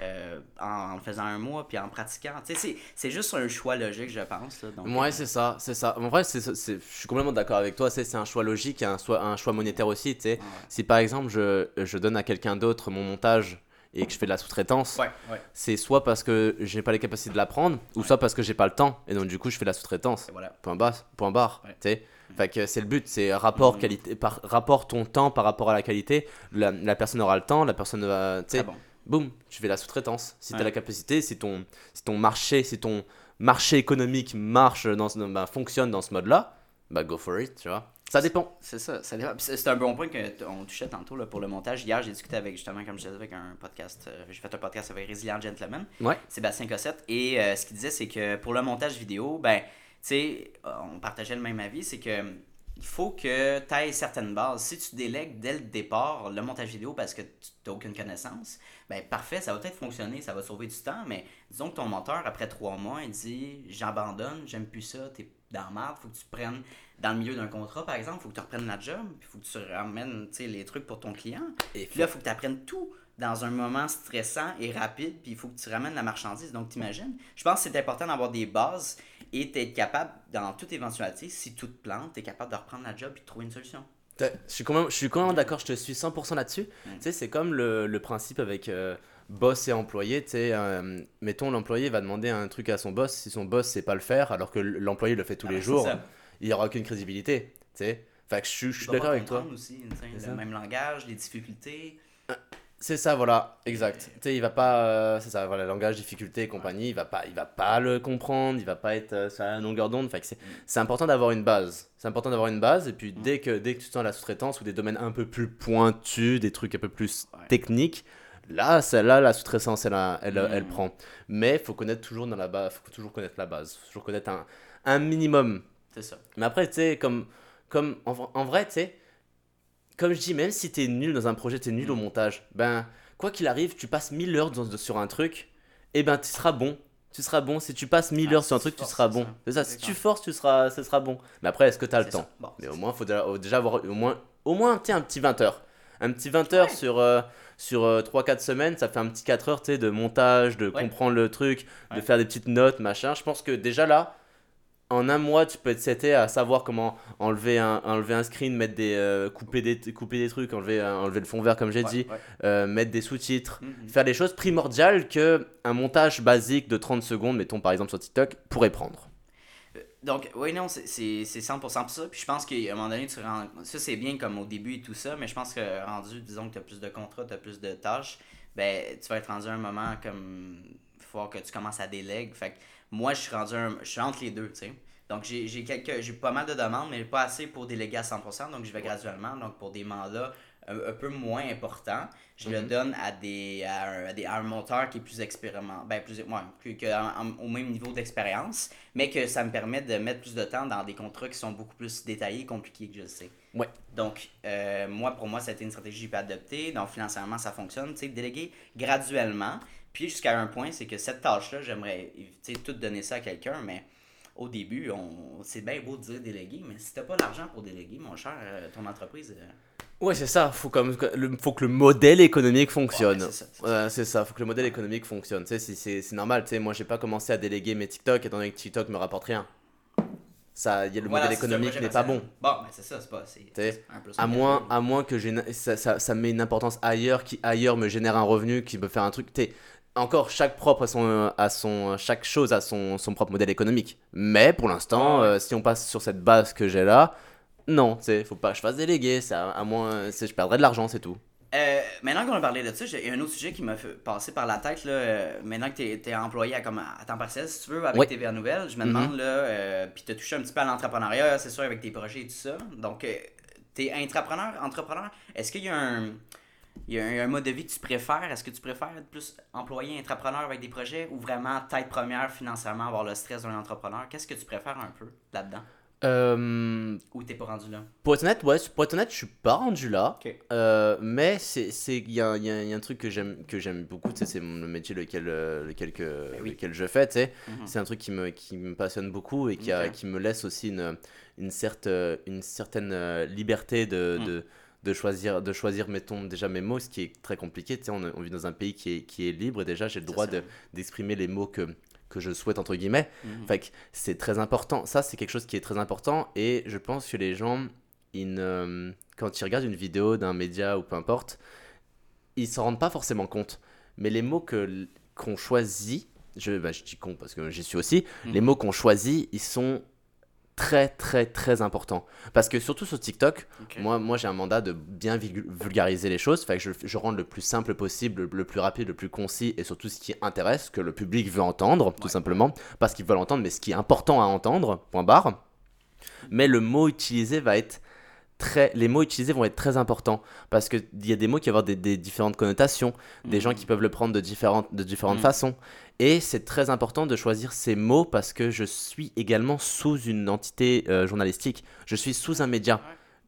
Speaker 2: Euh, en, le faisant un mois puis en pratiquant. Tu sais, c'est- juste un choix logique, je pense. Là, donc,
Speaker 3: Ouais,
Speaker 2: euh,
Speaker 3: c'est ça, c'est ça. En vrai, je suis complètement d'accord avec toi. C'est, un choix logique et un, choix- un choix monétaire aussi.
Speaker 2: Ouais.
Speaker 3: Si par exemple je, je donne à quelqu'un d'autre mon montage et que je fais de la sous-traitance,
Speaker 2: Ouais, ouais.
Speaker 3: c'est soit parce que j'ai pas les capacités de l'apprendre ou soit parce que j'ai pas le temps et donc du coup je fais de la sous-traitance.
Speaker 2: Voilà.
Speaker 3: Point barre, point barre. Sais. Fait que c'est le but, c'est rapport
Speaker 2: Mhm.
Speaker 3: qualité, par rapport ton temps par rapport à la qualité. La, la personne aura le temps, la personne va, tu sais,
Speaker 2: Très bon.
Speaker 3: Boum, tu fais la sous-traitance. Si tu
Speaker 2: Ouais.
Speaker 3: as la capacité, si ton, si ton marché, si ton marché économique marche dans, ce- bah, fonctionne dans ce mode-là, bah go for it, tu vois. Ça dépend.
Speaker 2: C'est ça, ça dépend. C'est un bon point qu'on touchait tantôt là, pour le montage. Hier, j'ai discuté avec, justement, comme je disais, avec un podcast. euh, j'ai fait un podcast avec Resilient Gentleman,
Speaker 3: Ouais.
Speaker 2: Sébastien Cossette. Et euh, ce qu'il disait, c'est que pour le montage vidéo, ben, tu sais, on partageait le même avis, c'est que il faut que tu aies certaines bases. Si tu délègues dès le départ le montage vidéo parce que tu n'as aucune connaissance, ben parfait, ça va peut-être fonctionner, ça va sauver du temps, mais disons que ton monteur, après trois mois, il dit j'abandonne, j'aime plus ça, t'es dans la merde, faut que tu prennes dans le milieu d'un contrat, par exemple, faut que tu reprennes la job, puis faut que tu ramènes les trucs pour ton client.
Speaker 3: Et
Speaker 2: Puis là, il faut que tu apprennes tout dans un moment stressant et rapide, puis il faut que tu ramènes la marchandise. Donc, t'imagines? Je pense que c'est important d'avoir des bases et d'être capable, dans toute éventualité, si tout te plante, tu es capable de reprendre la job et de trouver une solution.
Speaker 3: Je suis quand même, je suis quand même d'accord, je te suis 100% là-dessus.
Speaker 2: Mm.
Speaker 3: Tu sais, c'est comme le, le principe avec euh, boss et employé. Tu sais, euh, mettons, l'employé va demander un truc à son boss. Si son boss sait pas le faire, alors que l'employé le fait tous
Speaker 2: Ah
Speaker 3: les
Speaker 2: ben,
Speaker 3: jours,
Speaker 2: ça.
Speaker 3: il n'y aura aucune crédibilité. Tu sais, fait que je suis, je d'accord avec toi.
Speaker 2: aussi, le même langage, les difficultés.
Speaker 3: C'est ça, voilà, exact. Tu sais, il va pas, euh, c'est ça, voilà, langage, difficulté et compagnie, il va pas, il va pas le comprendre, il va pas être euh, sur la longueur d'onde. Fait c'est, c'est important d'avoir une base. C'est important d'avoir une base et puis dès que, dès que tu sens la sous-traitance ou des domaines un peu plus pointus, des trucs un peu plus
Speaker 2: Ouais.
Speaker 3: techniques, là, celle-là, la sous-traitance, elle, elle,
Speaker 2: Mm.
Speaker 3: elle prend. Mais faut connaître toujours dans la base, faut toujours connaître la base, faut toujours connaître un, un minimum
Speaker 2: C'est ça.
Speaker 3: mais après, tu sais, comme, comme en, en vrai, tu sais, comme je dis, même si t'es nul dans un projet, t'es nul au montage, ben, quoi qu'il arrive, tu passes 1000 heures dans- sur un truc, et ben, tu seras bon. Tu seras bon. Si tu passes 1000
Speaker 2: Ah,
Speaker 3: heures sur un truc,
Speaker 2: tu
Speaker 3: seras bon.
Speaker 2: ça.
Speaker 3: C'est ça. Si tu forces, tu seras, ce sera bon. Mais après, est-ce que tu as le temps
Speaker 2: ça. Bon,
Speaker 3: Mais au
Speaker 2: ça.
Speaker 3: moins, il faut déjà, avoir au moins, au moins tiens, un petit 20 heures. Un petit 20 heures
Speaker 2: Ouais.
Speaker 3: sur, euh, sur 3-4 semaines, ça fait un petit 4 heures de montage, de
Speaker 2: Ouais.
Speaker 3: comprendre le truc, de faire des petites notes, machin. Je pense que déjà là, en un mois, tu peux être seté à savoir comment enlever un, enlever un screen, mettre des, euh, couper, des, couper des trucs, enlever, euh, enlever le fond vert comme j'ai
Speaker 2: Ouais,
Speaker 3: dit,
Speaker 2: ouais.
Speaker 3: euh, mettre des sous-titres,
Speaker 2: Mhm.
Speaker 3: faire des choses primordiales que un montage basique de 30 secondes, mettons par exemple sur TikTok, pourrait prendre.
Speaker 2: Donc, oui, non, c'est- c'est c'est 100% pour ça. Puis je pense qu'à un moment donné, tu rends... ça c'est bien comme au début et tout ça, mais je pense que rendu, disons que tu as plus de contrats, tu as plus de tâches, ben tu vas être rendu à un moment comme. Il faut que tu commences à déléguer. Fait que moi, je suis rendu un... je suis entre les deux, tu sais. Donc, j'ai j'ai quelques... j'ai pas mal de demandes, mais pas assez pour déléguer à 100%. Donc, je vais graduellement. Donc, pour des mandats un, un peu moins importants, je le
Speaker 3: Mhm.
Speaker 2: donne à des, à des, à un monteur qui est plus expérimental. Ben, plus, ouais, plus que, en- en- au même niveau d'expérience, mais que ça me permet de mettre plus de temps dans des contrats qui sont beaucoup plus détaillés, compliqués que je le sais.
Speaker 3: Ouais.
Speaker 2: Donc, euh, moi, pour moi, c'était une stratégie que j'ai pu adopter. Donc, financièrement, ça fonctionne. Tu sais, déléguer graduellement. Puis, jusqu'à un point, c'est que cette tâche-là, j'aimerais, tu tout donner ça à quelqu'un, mais au début, on, c'est bien beau de dire déléguer, mais si t'as pas l'argent pour déléguer, mon cher, euh, ton entreprise. euh,
Speaker 3: Ouais, c'est ça. Faut comme le, faut que le modèle économique fonctionne.
Speaker 2: ouais, c'est ça, c'est ça.
Speaker 3: Ouais, c'est ça, faut que le modèle économique fonctionne. Tu sais, c'est- c'est c'est normal. Tu sais, moi, j'ai pas commencé à déléguer mes TikTok étant donné que TikTok me rapporte rien. Ça, y a, le
Speaker 2: Voilà,
Speaker 3: modèle économique n'est pas bon.
Speaker 2: Bon, ben c'est ça, c'est pas. C'est, un
Speaker 3: À moins, à moins que j'ai ça, ça, ça met une importance ailleurs qui ailleurs me génère un revenu qui peut faire un truc. T'sais, encore chaque propre à son, à son chaque chose a son, son propre modèle économique. Mais pour l'instant, euh, si on passe sur cette base que j'ai là, non, tu sais, faut pas que je fasse déléguer. Ça, à moins, c'est- je perdrais de l'argent, c'est tout.
Speaker 2: Euh, maintenant qu'on a parlé de ça, j'ai un autre sujet qui m'a passer par la tête. Là, euh, maintenant que tu es, employé à, comme, à temps partiel, si tu veux, avec
Speaker 3: Ouais.
Speaker 2: TVA Nouvelle, je me
Speaker 3: Mhm.
Speaker 2: demande, là, euh, puis tu as touché un petit peu à l'entrepreneuriat, c'est sûr, avec tes projets et tout ça. Donc, tu es entrepreneur, entrepreneur. Est-ce qu'il y a un. Il y a un, un mode de vie que tu préfères. Est-ce que tu préfères être plus employé, entrepreneur avec des projets ou vraiment tête première financièrement, avoir le stress d'un entrepreneur? Qu'est-ce que tu préfères un peu là-dedans?
Speaker 3: Euh,
Speaker 2: Ou t'es pas rendu là?
Speaker 3: pour être honnête, ouais, pour être honnête, je suis pas rendu là. Euh, mais c'est c'est il y a, il y a- il y a un truc que j'aime que j'aime beaucoup c'est mon- le métier lequel euh, lequel que
Speaker 2: Ben oui.
Speaker 3: lequel je fais tu sais
Speaker 2: Mhm.
Speaker 3: c'est un truc qui me qui me passionne beaucoup et qui a-
Speaker 2: Ok.
Speaker 3: qui me laisse aussi une une certaine une certaine liberté de,
Speaker 2: Mm.
Speaker 3: de de choisir de choisir mettons déjà mes mots ce qui est très compliqué tu sais on, on vit dans un pays qui est qui est libre et déjà j'ai le droit de d'exprimer les mots que que je souhaite entre guillemets
Speaker 2: Mhm.
Speaker 3: fait c'est très important. Ça, c'est quelque chose qui est très important. Et je pense que les gens, ils ne- quand ils regardent une vidéo d'un média ou peu importe, ils s'en rendent pas forcément compte. Mais les mots qu'on choisit, je, bah, je dis con parce que j'y suis aussi,
Speaker 2: Mhm.
Speaker 3: les mots qu'on choisit, ils sont très très très importants. Parce que surtout sur TikTok,
Speaker 2: Ok.
Speaker 3: moi, moi j'ai un mandat de bien vulg- vulgariser les choses, fait que je, je rends le plus simple possible, le plus rapide, le plus concis et surtout ce qui intéresse, que le public veut entendre, tout simplement. Pas ce qu'ils veulent entendre, mais ce qui est important à entendre, point barre. Mais le mot utilisé va être très. Les mots utilisés vont être très importants parce qu'il y a des mots qui vont avoir des, des différentes connotations, des gens
Speaker 2: Mhm.
Speaker 3: qui peuvent le prendre de différentes, de différentes
Speaker 2: Mhm.
Speaker 3: façons. Et c'est très important de choisir ces mots parce que je suis également sous une entité euh, journalistique. Je suis sous un média.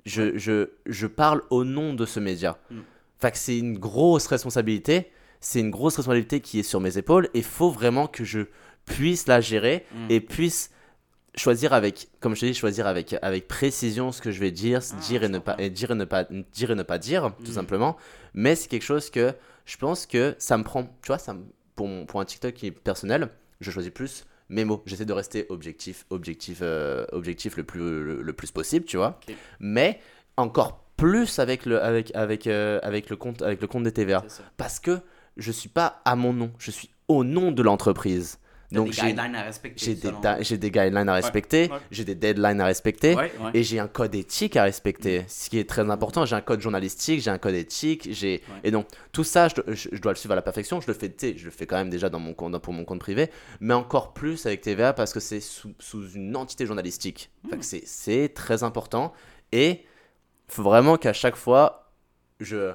Speaker 3: Je, je, je parle au nom de ce média.
Speaker 2: Mm.
Speaker 3: Fait que c'est une grosse responsabilité. C'est une grosse responsabilité qui est sur mes épaules. Et il faut vraiment que je puisse la gérer
Speaker 2: Mhm.
Speaker 3: et puisse choisir avec, comme je te dis, choisir avec, avec précision ce que je vais dire,
Speaker 2: Ah,
Speaker 3: dire, et ne pas, et dire et ne pas dire et ne pas dire, tout
Speaker 2: Mhm.
Speaker 3: simplement. Mais c'est quelque chose que je pense que ça me prend, tu vois, ça me- pour, mon- pour un TikTok qui est personnel, je choisis plus mes mots. J'essaie de rester objectif, objectif, euh, objectif le plus, le, le plus possible, tu vois. Mais encore plus avec le, avec, avec, euh, avec le compte, avec le compte des TVA. Parce que je suis pas à mon nom, je suis au nom de l'entreprise. Donc
Speaker 2: des
Speaker 3: j'ai
Speaker 2: guidelines à respecter.
Speaker 3: j'ai des, des guidelines à respecter,
Speaker 2: ouais.
Speaker 3: j'ai des deadlines à respecter.
Speaker 2: Ouais.
Speaker 3: Et j'ai un code éthique à respecter, ce qui est très important. J'ai un code journalistique, j'ai un code éthique, j'ai et donc tout ça, je, dois- je- je dois le suivre à la perfection. Je le fais, je le fais quand même déjà dans mon compte, pour mon compte privé, mais encore plus avec TVA parce que c'est sous, sous une entité journalistique. Que c'est très important et faut vraiment qu'à chaque fois je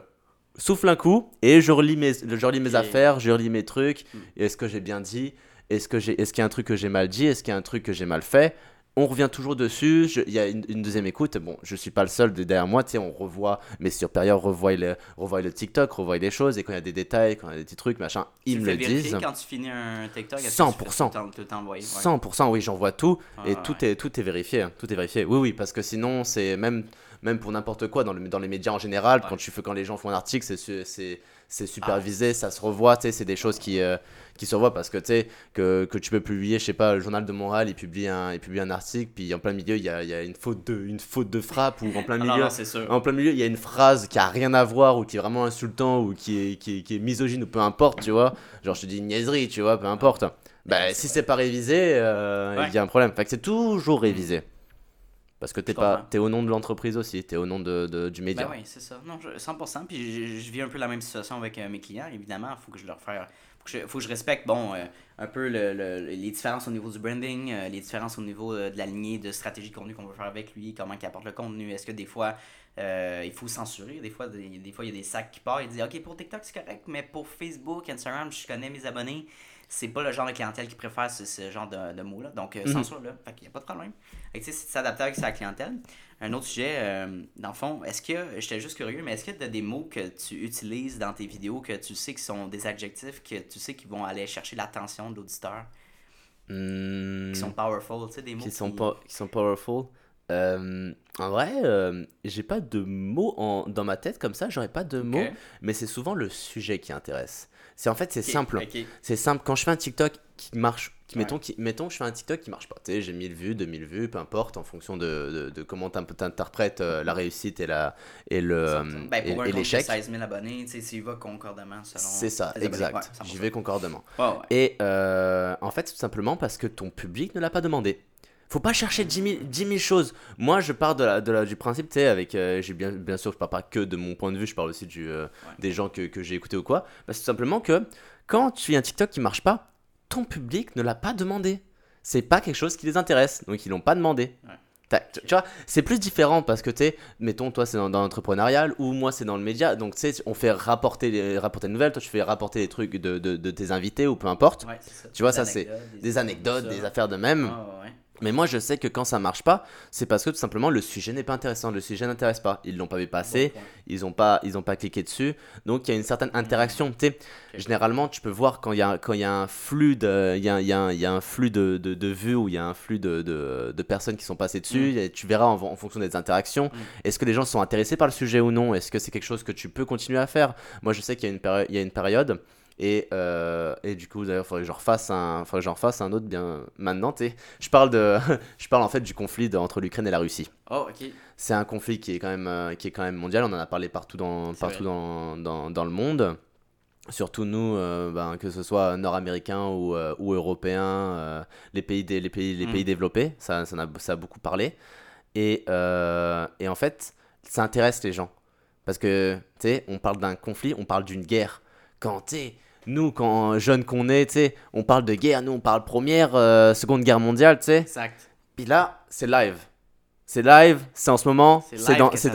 Speaker 3: souffle un coup et je relis mes, je relis mes affaires, je relis mes trucs.
Speaker 2: Hmm.
Speaker 3: Est-ce que j'ai bien dit Est-ce que j'ai, est-ce qu'il y a un truc que j'ai mal dit Est-ce qu'il y a un truc que j'ai mal fait? On revient toujours dessus. Il y a une, une deuxième écoute. Bon, je suis pas le seul de- derrière moi. Tu sais, on revoit mes supérieurs revoient le, revoient le TikTok, revoient des choses. Et quand il y a des détails, quand il y a des petits trucs, machin,
Speaker 2: Tu
Speaker 3: ils me
Speaker 2: fais
Speaker 3: le
Speaker 2: vérifier
Speaker 3: disent.
Speaker 2: quand tu finis un TikTok. est-ce que
Speaker 3: 100%.
Speaker 2: tu? Ouais.
Speaker 3: 100%, oui, j'en vois tout. et
Speaker 2: Ah,
Speaker 3: tout, est, tout est vérifié. hein, Tout est vérifié. Oui, oui, parce que sinon, c'est même, même pour n'importe quoi, dans, le, dans les médias en général,
Speaker 2: Ouais.
Speaker 3: quand, tu fais, quand les gens font un article, c'est c'est c'est
Speaker 2: Ah.
Speaker 3: supervisé, ça se revoit. C'est des choses qui, euh, qui se revoient parce que tu sais, que, que tu peux publier, je sais pas, le journal de Montréal, il publie un, il publie un article, puis en plein milieu, il y a, y a une, faute de, une faute de frappe, ou en plein
Speaker 2: Ah, non,
Speaker 3: milieu.
Speaker 2: non.
Speaker 3: En plein milieu, il y a une phrase qui a rien à voir ou qui est vraiment insultant ou qui est, qui est, qui est misogyne ou peu importe, tu vois. Genre, je te dis une niaiserie, tu vois, peu importe. Bah, si c'est pas révisé, euh, il
Speaker 2: Ouais.
Speaker 3: y a un problème. Fait que c'est toujours révisé. Parce que t'es pas, t'es au nom de l'entreprise aussi, t'es au nom de, de- du média.
Speaker 2: Ben oui, c'est ça. Non, je- 100%. Puis je, je vis un peu la même situation avec euh, mes clients. Évidemment, il faut que je leur fasse. Faut que je, faut que je respecte, bon, euh, un peu le, le- les différences au niveau du branding, euh, les différences au niveau de la lignée de stratégie de contenu qu'on veut faire avec lui, comment il apporte le contenu. Est-ce que des fois, il faut censurer? Des fois, des, des fois, il y a des sacs qui partent. Il dit, OK, pour TikTok, c'est correct, mais pour Facebook, Instagram, je connais mes abonnés. C'est pas le genre de clientèle qui préfère ce, ce genre de, de mots-là. Donc, euh,
Speaker 3: Mhm.
Speaker 2: censure-là. Fait qu'il n'y a pas de problème. Fait que, tu sais, c'est de s'adapter avec sa clientèle. Un autre sujet, euh, dans le fond, est-ce que, j'étais juste curieux, mais est-ce que tu as des mots que tu utilises dans tes vidéos que tu sais qui sont des adjectifs, que tu sais qui vont aller chercher l'attention de l'auditeur,
Speaker 3: Hmm,
Speaker 2: qui sont powerful, tu sais, des mots
Speaker 3: qui sont, pas, qui sont powerful. Euh, en vrai, euh, j'ai pas de mots en, dans ma tête comme ça, j'aurais pas de mots, mais c'est souvent le sujet qui intéresse. C'est en fait, c'est
Speaker 2: Ok,
Speaker 3: simple.
Speaker 2: ok.
Speaker 3: C'est simple, quand je fais un TikTok qui marche, qui,
Speaker 2: Ouais.
Speaker 3: mettons, qui, mettons, je fais un TikTok qui marche pas, tu sais, j'ai 1000 vues, 2000 vues, peu importe, en fonction de, de, de comment tu interprètes la réussite et, la, et le, euh,
Speaker 2: Ben,
Speaker 3: et,
Speaker 2: pour
Speaker 3: et l'échec.
Speaker 2: 16 000 abonnés, tu sais, s'il va concordamment selon.
Speaker 3: C'est ça, exact.
Speaker 2: Ouais, 100%.
Speaker 3: J'y vais concordement.
Speaker 2: Ouais.
Speaker 3: Et euh, en fait, tout simplement parce que ton public ne l'a pas demandé. Faut pas chercher 10 000, 10 000 choses. Moi, je pars de la, de la- du principe, tu sais, avec. euh, j'ai bien, bien sûr, je parle pas que de mon point de vue, je parle aussi du, euh, des gens que, que j'ai écoutés ou quoi. Bah, c'est tout simplement que quand tu as un TikTok qui marche pas, ton public ne l'a pas demandé. C'est pas quelque chose qui les intéresse, donc ils l'ont pas demandé.
Speaker 2: Ouais.
Speaker 3: Tu tu vois, c'est plus différent parce que tu sais, mettons, toi c'est dans, dans l'entrepreneurial ou moi c'est dans le média, donc tu sais, on fait rapporter les, rapporter les nouvelles, toi tu fais rapporter les trucs de, de, de tes invités ou peu importe.
Speaker 2: Ouais, c'est ça.
Speaker 3: Tu vois, ça, c'est
Speaker 2: anecdotes,
Speaker 3: des anecdotes, des affaires de même.
Speaker 2: Ouais, ouais.
Speaker 3: Mais moi, je sais que quand ça marche pas, c'est parce que tout simplement le sujet n'est pas intéressant, le sujet n'intéresse pas. Ils l'ont pas vu passer,
Speaker 2: Bon
Speaker 3: ils ont pas, ils ont pas cliqué dessus. Donc il y a une certaine interaction. Tu sais,
Speaker 2: Ok.
Speaker 3: généralement, tu peux voir quand il y a, quand il y a un flux de, il y a, il y a un, il y a un flux de, de, de vues ou il y a un flux de, de, de personnes qui sont passées dessus.
Speaker 2: Mm.
Speaker 3: et tu verras en, en fonction des interactions. Est-ce que les gens sont intéressés par le sujet ou non? Est-ce que c'est quelque chose que tu peux continuer à faire? Moi, je sais qu'il y a une, péri- il y a une période. Et, euh, et du coup, d'ailleurs, il faudrait que j'en refasse un, faudrait que j'en refasse un autre bien maintenant. Je parle de, [laughs] je parle en fait du conflit de- entre l'Ukraine et la Russie.
Speaker 2: Oh, ok.
Speaker 3: C'est un conflit qui est quand même, euh, qui est quand même mondial. On en a parlé partout dans,
Speaker 2: C'est
Speaker 3: partout dans, dans, dans le monde. Surtout nous, euh, ben, que ce soit nord-américains ou, euh, ou européens, les pays, les pays, les
Speaker 2: Mm.
Speaker 3: pays développés, ça, ça, a, ça a beaucoup parlé. Et, et en fait, ça intéresse les gens. Parce que, tu sais, on parle d'un conflit, on parle d'une guerre. Quand, tu nous, quand jeunes qu'on est, tu on parle de guerre, nous, on parle première, euh, seconde guerre mondiale, tu sais.
Speaker 2: Exact.
Speaker 3: Puis là, c'est live. C'est live, c'est en ce moment,
Speaker 2: C'est
Speaker 3: dans, c'est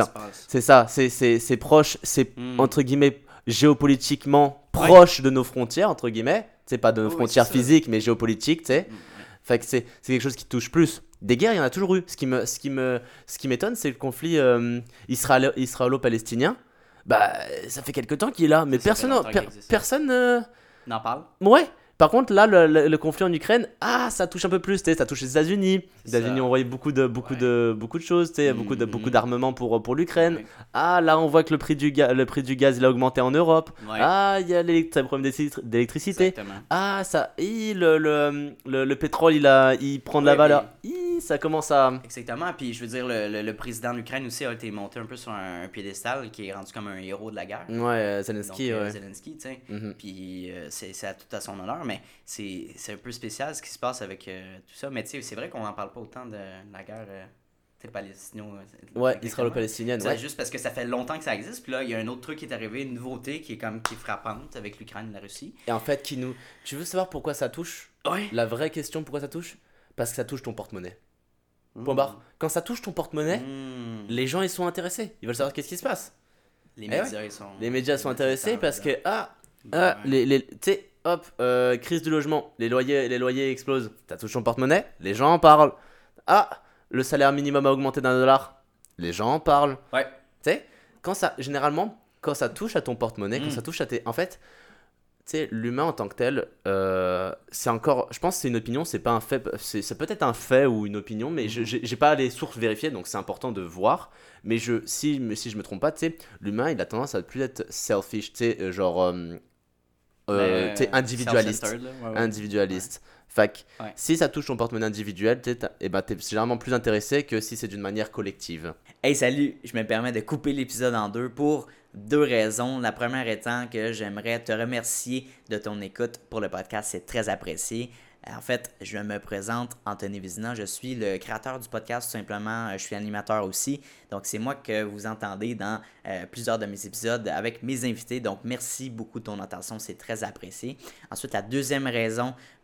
Speaker 3: c'est ça, c'est proche, c'est
Speaker 2: Mm.
Speaker 3: entre guillemets géopolitiquement proche de nos frontières entre guillemets. C'est pas de nos frontières physiques, mais géopolitiques, tu sais.
Speaker 2: Mm.
Speaker 3: Fait que c'est quelque chose qui touche plus. Des guerres, il y en a toujours eu. Ce qui me ce qui me ce qui m'étonne, c'est le conflit euh, israélo- israélo-palestinien. Bah, ça fait quelque temps qu'il est là, mais
Speaker 2: Ça
Speaker 3: personne, per- personne. euh,
Speaker 2: On en parle
Speaker 3: Ouais. Par contre, là, le, le- le conflit en Ukraine, ah, ça touche un peu plus, tu sais, ça touche les États-Unis. Les États-Unis ont envoyé beaucoup de, beaucoup
Speaker 2: Ouais.
Speaker 3: de, beaucoup de choses, tu sais, beaucoup de,
Speaker 2: Mhm.
Speaker 3: beaucoup d'armements pour, pour l'Ukraine.
Speaker 2: Ouais.
Speaker 3: Ah, là, on voit que le prix du, ga- le prix du gaz, il a augmenté en Europe.
Speaker 2: Ouais.
Speaker 3: Ah, il y a l'élect- un problème d'électri- d'électricité. Ah, ça, hi, le, le, le, le pétrole, il, a, il prend de la valeur. Hi, ça commence à...
Speaker 2: Exactement. Puis je veux dire, le, le- le président de l'Ukraine aussi a été monté un peu sur un, un piédestal qui est rendu comme un héros de la guerre.
Speaker 3: Ouais, euh,
Speaker 2: Donc,
Speaker 3: Zelensky,
Speaker 2: euh,
Speaker 3: ouais.
Speaker 2: Zelensky, tu sais.
Speaker 3: Mhm.
Speaker 2: Puis euh, c'est à tout à son honneur, mais c'est un peu spécial ce qui se passe avec euh, tout ça. Mais tu sais, c'est vrai qu'on n'en parle pas autant de la guerre euh, palestino.
Speaker 3: Ouais, israélo-palestinienne, ouais.
Speaker 2: juste parce que ça fait longtemps que ça existe. Puis là, il y a un autre truc qui est arrivé, une nouveauté qui est comme qui est frappante avec l'Ukraine et la Russie.
Speaker 3: Et en fait, qui nous... Tu veux savoir pourquoi ça touche?
Speaker 2: Ouais.
Speaker 3: La vraie question, pourquoi ça touche? Parce que ça touche ton porte-monnaie. Point
Speaker 2: Mmh.
Speaker 3: barre. Quand ça touche ton porte-monnaie,
Speaker 2: Mmh.
Speaker 3: les gens, ils sont intéressés. Ils veulent savoir qu'est-ce qui se passe.
Speaker 2: Les
Speaker 3: Eh
Speaker 2: médias, ils sont.
Speaker 3: Les médias sont intéressés parce que, ah, ah
Speaker 2: Ouais.
Speaker 3: les, les, tu sais, hop, euh, crise du logement, les loyers, les loyers explosent. Ça touche ton porte-monnaie, les gens en parlent. Ah, le salaire minimum a augmenté d'un dollar. Les gens en parlent.
Speaker 2: Ouais.
Speaker 3: Tu sais, quand ça, généralement, quand ça touche à ton porte-monnaie, quand
Speaker 2: Mm.
Speaker 3: ça touche à tes. En fait, sais, l'humain en tant que tel, euh, c'est encore. Je pense que c'est une opinion, c'est pas un fait. C'est peut-être un fait ou une opinion, mais je- j'ai j'ai pas les sources vérifiées, donc c'est important de voir. Mais je, si, si je me trompe pas, tu sais, l'humain, il a tendance à plus être selfish, tu sais, euh, genre. euh, euh, tu sais, individualiste.
Speaker 2: self-centered, là, ouais, ouais.
Speaker 3: individualiste.
Speaker 2: Ouais.
Speaker 3: si ça touche ton porte-monnaie individuel, t'es eh ben, t'es généralement plus intéressé que si c'est d'une manière collective.
Speaker 2: Hey, salut! Je me permets de couper l'épisode en deux pour deux raisons. La première étant que j'aimerais te remercier de ton écoute pour le podcast. C'est très apprécié. En fait, je me présente Anthony Vizina. Je suis le créateur du podcast, tout simplement. Euh, Je suis animateur aussi. Donc, c'est moi que vous entendez dans euh, plusieurs de mes épisodes avec mes invités. Donc, merci beaucoup de ton attention. C'est très apprécié. Ensuite, la deuxième raison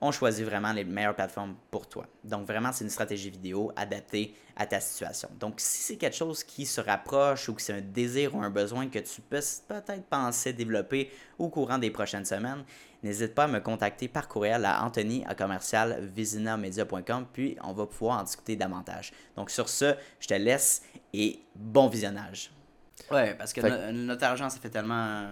Speaker 2: on choisit vraiment les meilleures plateformes pour toi. Donc vraiment, c'est une stratégie vidéo adaptée à ta situation. Donc si c'est quelque chose qui se rapproche ou que c'est un désir ou un besoin que tu peux peut-être penser développer au courant des prochaines semaines, n'hésite pas à me contacter par courriel à anthony à commercial puis on va pouvoir en discuter davantage. Donc sur ce, je te laisse et bon visionnage. Ouais, parce que
Speaker 3: Fait-
Speaker 2: no- notre argent, ça fait tellement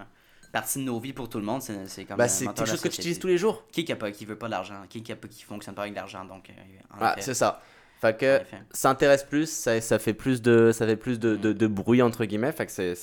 Speaker 2: partie de nos vies pour tout le monde. C'est comme
Speaker 3: Bah, c'est quelque
Speaker 2: de
Speaker 3: chose que tu utilises tous les jours.
Speaker 2: Qui qui, a pas, qui veut pas d'argent Qui qui, a pas- qui fonctionne pas avec de l'argent Donc, euh,
Speaker 3: Ah, c'est ça. Fait que
Speaker 2: effet.
Speaker 3: ça intéresse plus, ça, ça fait plus de, ça fait plus de, de, de bruit entre guillemets. Fait que c'est,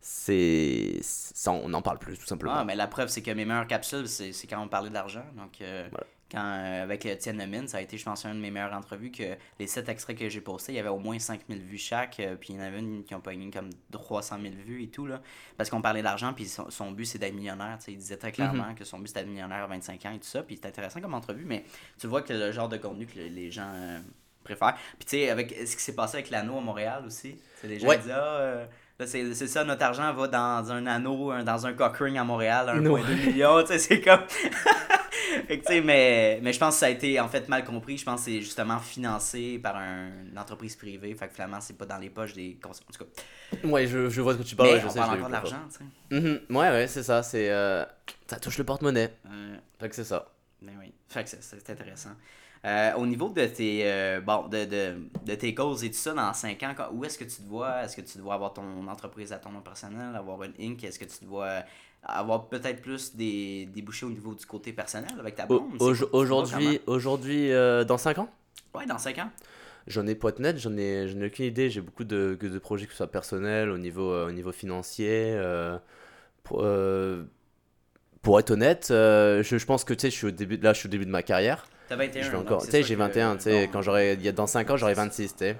Speaker 3: c'est, on en parle plus tout simplement.
Speaker 2: Ah, mais la preuve, c'est que mes meilleures capsules, c'est c'est quand on parlait d'argent. Donc, euh,
Speaker 3: Voilà.
Speaker 2: Quand, euh, avec Étienne Lemine, ça a été, je pense, une de mes meilleures entrevues. que Les sept extraits que j'ai postés, il y avait au moins 5000 vues chaque. euh, puis il y en avait une qui ont pogné comme 300 000 vues et tout. Là, parce qu'on parlait d'argent, puis son, son but, c'est d'être millionnaire. tu sais, Il disait très clairement que son but, c'était d'être millionnaire à 25 ans et tout ça. Puis c'est intéressant comme entrevue, mais tu vois que le genre de contenu que le- les gens euh, préfèrent. Puis tu sais, avec ce qui s'est passé avec l'anneau à Montréal aussi, c'est les gens
Speaker 3: Ouais.
Speaker 2: disent Ah, Là, c'est c'est ça, notre argent va dans un anneau, un- dans un cock ring à Montréal, 1,2
Speaker 3: Ouais.
Speaker 2: million, tu sais, c'est comme... [laughs] fait que, mais, mais je pense que ça a été, en fait, mal compris. Je pense que c'est justement financé par un- une entreprise privée. Fait que finalement, c'est pas dans les poches des consommateurs. En tout cas,
Speaker 3: Ouais, je, je vois ce que tu parles.
Speaker 2: mais
Speaker 3: ouais, je
Speaker 2: on
Speaker 3: sais,
Speaker 2: parle encore de l'argent, tu sais.
Speaker 3: Mhm. Ouais, ouais, c'est ça. C'est, euh, ça touche le porte-monnaie.
Speaker 2: Euh,
Speaker 3: Fait que c'est ça.
Speaker 2: Ben oui. Fait que c'est- intéressant. Euh, au niveau de tes euh, bon de, de, de tes causes et tout ça dans 5 ans, où est-ce que tu te vois? Est-ce que tu dois avoir ton entreprise à ton nom personnel, avoir une Inc? Est-ce que tu dois avoir peut-être plus des débouchés au niveau du côté personnel avec ta blonde? Vois
Speaker 3: Aujourd'hui, aujourd'hui euh, dans 5 ans?
Speaker 2: Ouais, dans 5 ans.
Speaker 3: J'en ai pour être net, j'en ai, ai aucune idée. J'ai beaucoup de, de projets, que ce soit personnels, au niveau, au niveau financier. pour, pour être honnête, euh, je, je pense que tu sais, je suis au début, là, je suis au début de ma carrière.
Speaker 2: T'as 21
Speaker 3: Je encore, tu sais, j'ai
Speaker 2: que-
Speaker 3: 21, tu sais, quand j'aurai, il y a dans 5 ans, j'aurai 26, tu sais.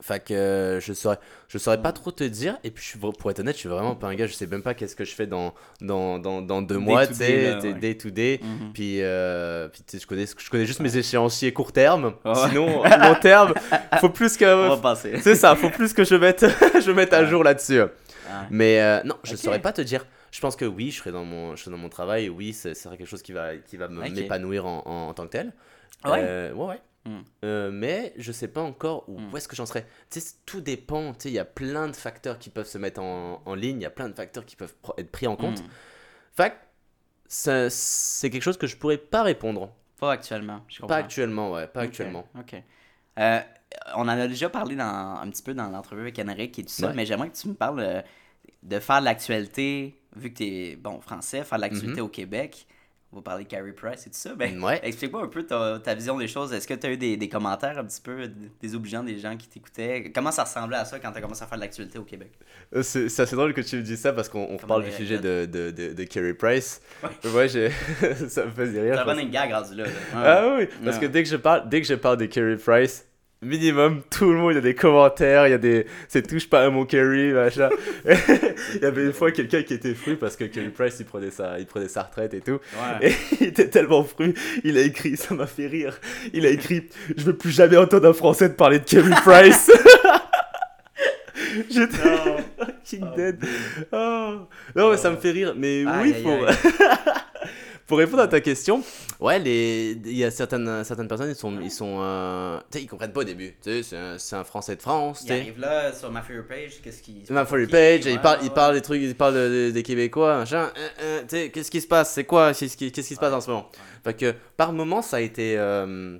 Speaker 3: Fait que euh, je saurais, je saurais pas trop te dire. Et puis, je suis, vra- pour être honnête, je suis vraiment pas un gars, je sais même pas qu'est-ce que je fais dans, dans, dans, dans deux
Speaker 2: Day
Speaker 3: mois, tu sais, day to day.
Speaker 2: Mhm.
Speaker 3: Puis, euh, puis je connais, je connais juste mes échéanciers court terme.
Speaker 2: Ouais.
Speaker 3: Sinon, long terme, faut plus que. [laughs]
Speaker 2: On va.
Speaker 3: C'est ça, faut plus que je mette, [laughs] je mette à jour là-dessus.
Speaker 2: Ah.
Speaker 3: Mais euh, non, je
Speaker 2: Ok.
Speaker 3: saurais pas te dire. Je pense que oui, je serai dans mon, je serai dans mon travail. Oui, c'est c'est quelque chose qui va, qui va m'épanouir en, en, en tant que tel.
Speaker 2: Ouais.
Speaker 3: Euh, ouais, ouais.
Speaker 2: Hmm.
Speaker 3: Euh, mais je sais pas encore où,
Speaker 2: Hmm.
Speaker 3: où est-ce que j'en serai. Tu sais, tout dépend. Tu sais, il y a plein de facteurs qui peuvent se mettre en, en ligne. Il y a plein de facteurs qui peuvent être pris en compte.
Speaker 2: Mhm.
Speaker 3: Fait c'est quelque chose que je pourrais pas répondre.
Speaker 2: Pas actuellement. Je
Speaker 3: Pas
Speaker 2: comprends.
Speaker 3: actuellement, ouais, pas actuellement.
Speaker 2: OK. Euh, on en a déjà parlé dans, un petit peu dans l'entrevue avec Henrik et tout ça,
Speaker 3: Ouais.
Speaker 2: mais j'aimerais que tu me parles de faire de l'actualité, vu que tu es bon, français, faire de l'actualité
Speaker 3: Mhm.
Speaker 2: au Québec. on va parler de Carrie Price et tout ça. Ben,
Speaker 3: Ouais.
Speaker 2: explique-moi un peu ta, ta vision des choses. Est-ce que tu as eu des, des commentaires un petit peu désobligeants des gens qui t'écoutaient? Comment ça ressemblait à ça quand tu as commencé à faire de l'actualité au Québec?
Speaker 3: Euh, C'est assez drôle que tu me dises ça parce qu'on parle du sujet de, de, de, de Carey Price.
Speaker 2: Ouais.
Speaker 3: Ouais, [laughs] ça me faisait rire.
Speaker 2: T'as
Speaker 3: parce-
Speaker 2: une gag rendu là. là.
Speaker 3: Ah oui, parce
Speaker 2: Ouais.
Speaker 3: que dès que je parle, dès que je parle de Carey Price, minimum tout le monde, il y a des commentaires, il y a des, c'est touche pas à mon Carey, machin. [laughs] il y avait une fois quelqu'un qui était fru parce que Carey Price il prenait sa, il prenait sa retraite et tout.
Speaker 2: Ouais.
Speaker 3: Et [laughs] il était tellement fru, il a écrit, ça m'a fait rire. Il a écrit, je veux plus jamais entendre un Français te parler de Carey Price. [laughs] J'étais
Speaker 2: Non.
Speaker 3: fucking
Speaker 2: Oh,
Speaker 3: dead. Oh. Non, mais ça me fait rire. Mais oui,
Speaker 2: aïe.
Speaker 3: Pour répondre à ta question, ouais, les... il y a certaines, certaines personnes, ils sont, ils sont, euh, tu sais, ils comprennent pas au début. Tu sais, c'est un, Français de France, tu
Speaker 2: Il
Speaker 3: sais.
Speaker 2: arrive là sur ma For page, qu'est-ce qui.
Speaker 3: Ma For page,
Speaker 2: ouais,
Speaker 3: il parle,
Speaker 2: ouais,
Speaker 3: il parle des trucs, il parle de- de- des Québécois, machin. euh, euh, tu sais, qu'est-ce qui se passe? C'est quoi? Qu'est-ce qui, qu'est-ce qui se passe en ce moment? Fait que par moment, ça a été, euh,
Speaker 2: Mhm.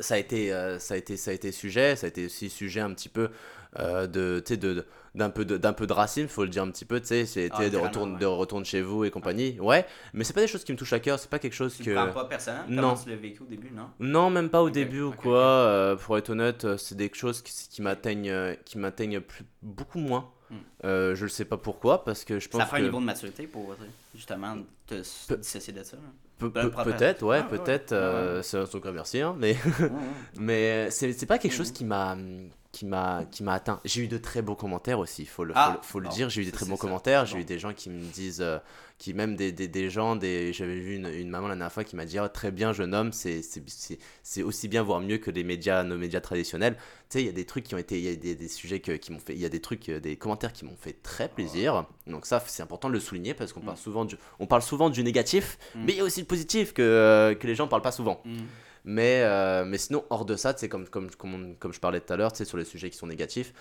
Speaker 3: ça a été, euh, ça a été, ça a été sujet, ça a été aussi sujet un petit peu euh, de, de, d'un peu de, d'un peu de racisme, faut le dire un petit peu, tu sais, c'était
Speaker 2: Ah,
Speaker 3: de retourne,
Speaker 2: ouais.
Speaker 3: de retourne chez vous et compagnie. Ouais, mais c'est pas des choses qui me touchent à cœur, c'est pas quelque chose
Speaker 2: Tu
Speaker 3: que.
Speaker 2: le prends pas personnel
Speaker 3: Non.
Speaker 2: Tu l'as vécu au début, non?
Speaker 3: Non, même pas au début ou quoi. euh, pour être honnête, euh, c'est des choses qui, qui m'atteignent, euh, qui m'atteignent plus- beaucoup moins.
Speaker 2: Hmm.
Speaker 3: Euh, je le sais pas pourquoi, parce que je pense
Speaker 2: Ça prend
Speaker 3: que
Speaker 2: un niveau de maturité pour justement te
Speaker 3: Pe-
Speaker 2: dissocier de ça.
Speaker 3: Pe- pe- peut-être, ouais,
Speaker 2: Ah, ouais,
Speaker 3: peut-être.
Speaker 2: ouais.
Speaker 3: euh, c'est un truc à merci, hein, mais [laughs] mais c'est c'est pas quelque chose
Speaker 2: Mhm.
Speaker 3: qui m'a qui m'a qui m'a atteint. J'ai eu de très beaux commentaires aussi, faut le, faut
Speaker 2: Ah,
Speaker 3: le, faut le dire. J'ai eu des très bons
Speaker 2: ça.
Speaker 3: commentaires. J'ai eu des gens qui me disent, euh, qui même des, des, des gens, des j'avais vu une, une maman la dernière fois qui m'a dit Ah, très bien jeune homme, c'est c'est- aussi bien voire mieux que les médias nos médias traditionnels. Tu sais, il y a des trucs qui ont été, il y a des, des sujets que- qui m'ont fait, il y a des trucs, euh, des commentaires qui m'ont fait très plaisir. Donc ça c'est important de le souligner parce qu'on
Speaker 2: Mm.
Speaker 3: parle souvent du, on parle souvent du négatif,
Speaker 2: Mm.
Speaker 3: mais il y a aussi le positif que euh, que les gens parlent pas souvent.
Speaker 2: Mhm.
Speaker 3: Mais, euh, mais sinon, hors de ça, comme, comme, comme, comme je parlais tout à l'heure, sur les sujets qui sont négatifs,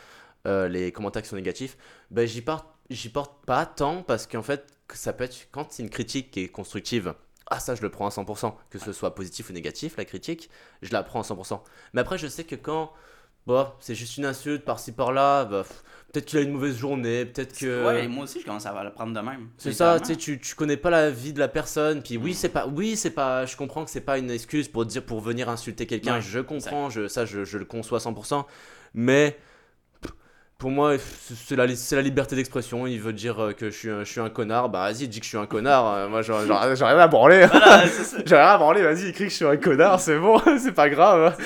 Speaker 3: euh, les commentaires qui sont négatifs, ben, j'y porte, j'y porte pas tant parce qu'en fait, ça peut être, quand c'est une critique qui est constructive, ah ça je le prends à 100%, que ce soit positif ou négatif, la critique, je la prends à 100%. Mais après, je sais que quand, bah, c'est juste une insulte par-ci par-là, bah, peut-être qu'il a une mauvaise journée, peut-être que...
Speaker 2: Ouais, moi aussi, je commence à le prendre de même.
Speaker 3: C'est ça, tu sais, tu, tu connais pas la vie de la personne, puis oui,
Speaker 2: Mm.
Speaker 3: c'est pas, oui, c'est pas, je comprends que c'est pas une excuse pour dire, pour venir insulter quelqu'un,
Speaker 2: Ouais,
Speaker 3: je comprends, je, ça, je, je le conçois 100%, mais pour moi, c'est la, la liberté d'expression, il veut dire euh, que je suis un, je suis un connard, bah vas-y, dis que je suis un connard, euh, moi j'en- j'en j'en ai rien à branler,
Speaker 2: Voilà, [laughs]
Speaker 3: j'ai rien à branler, vas-y, écris que je suis un connard, c'est bon, [laughs] c'est pas grave.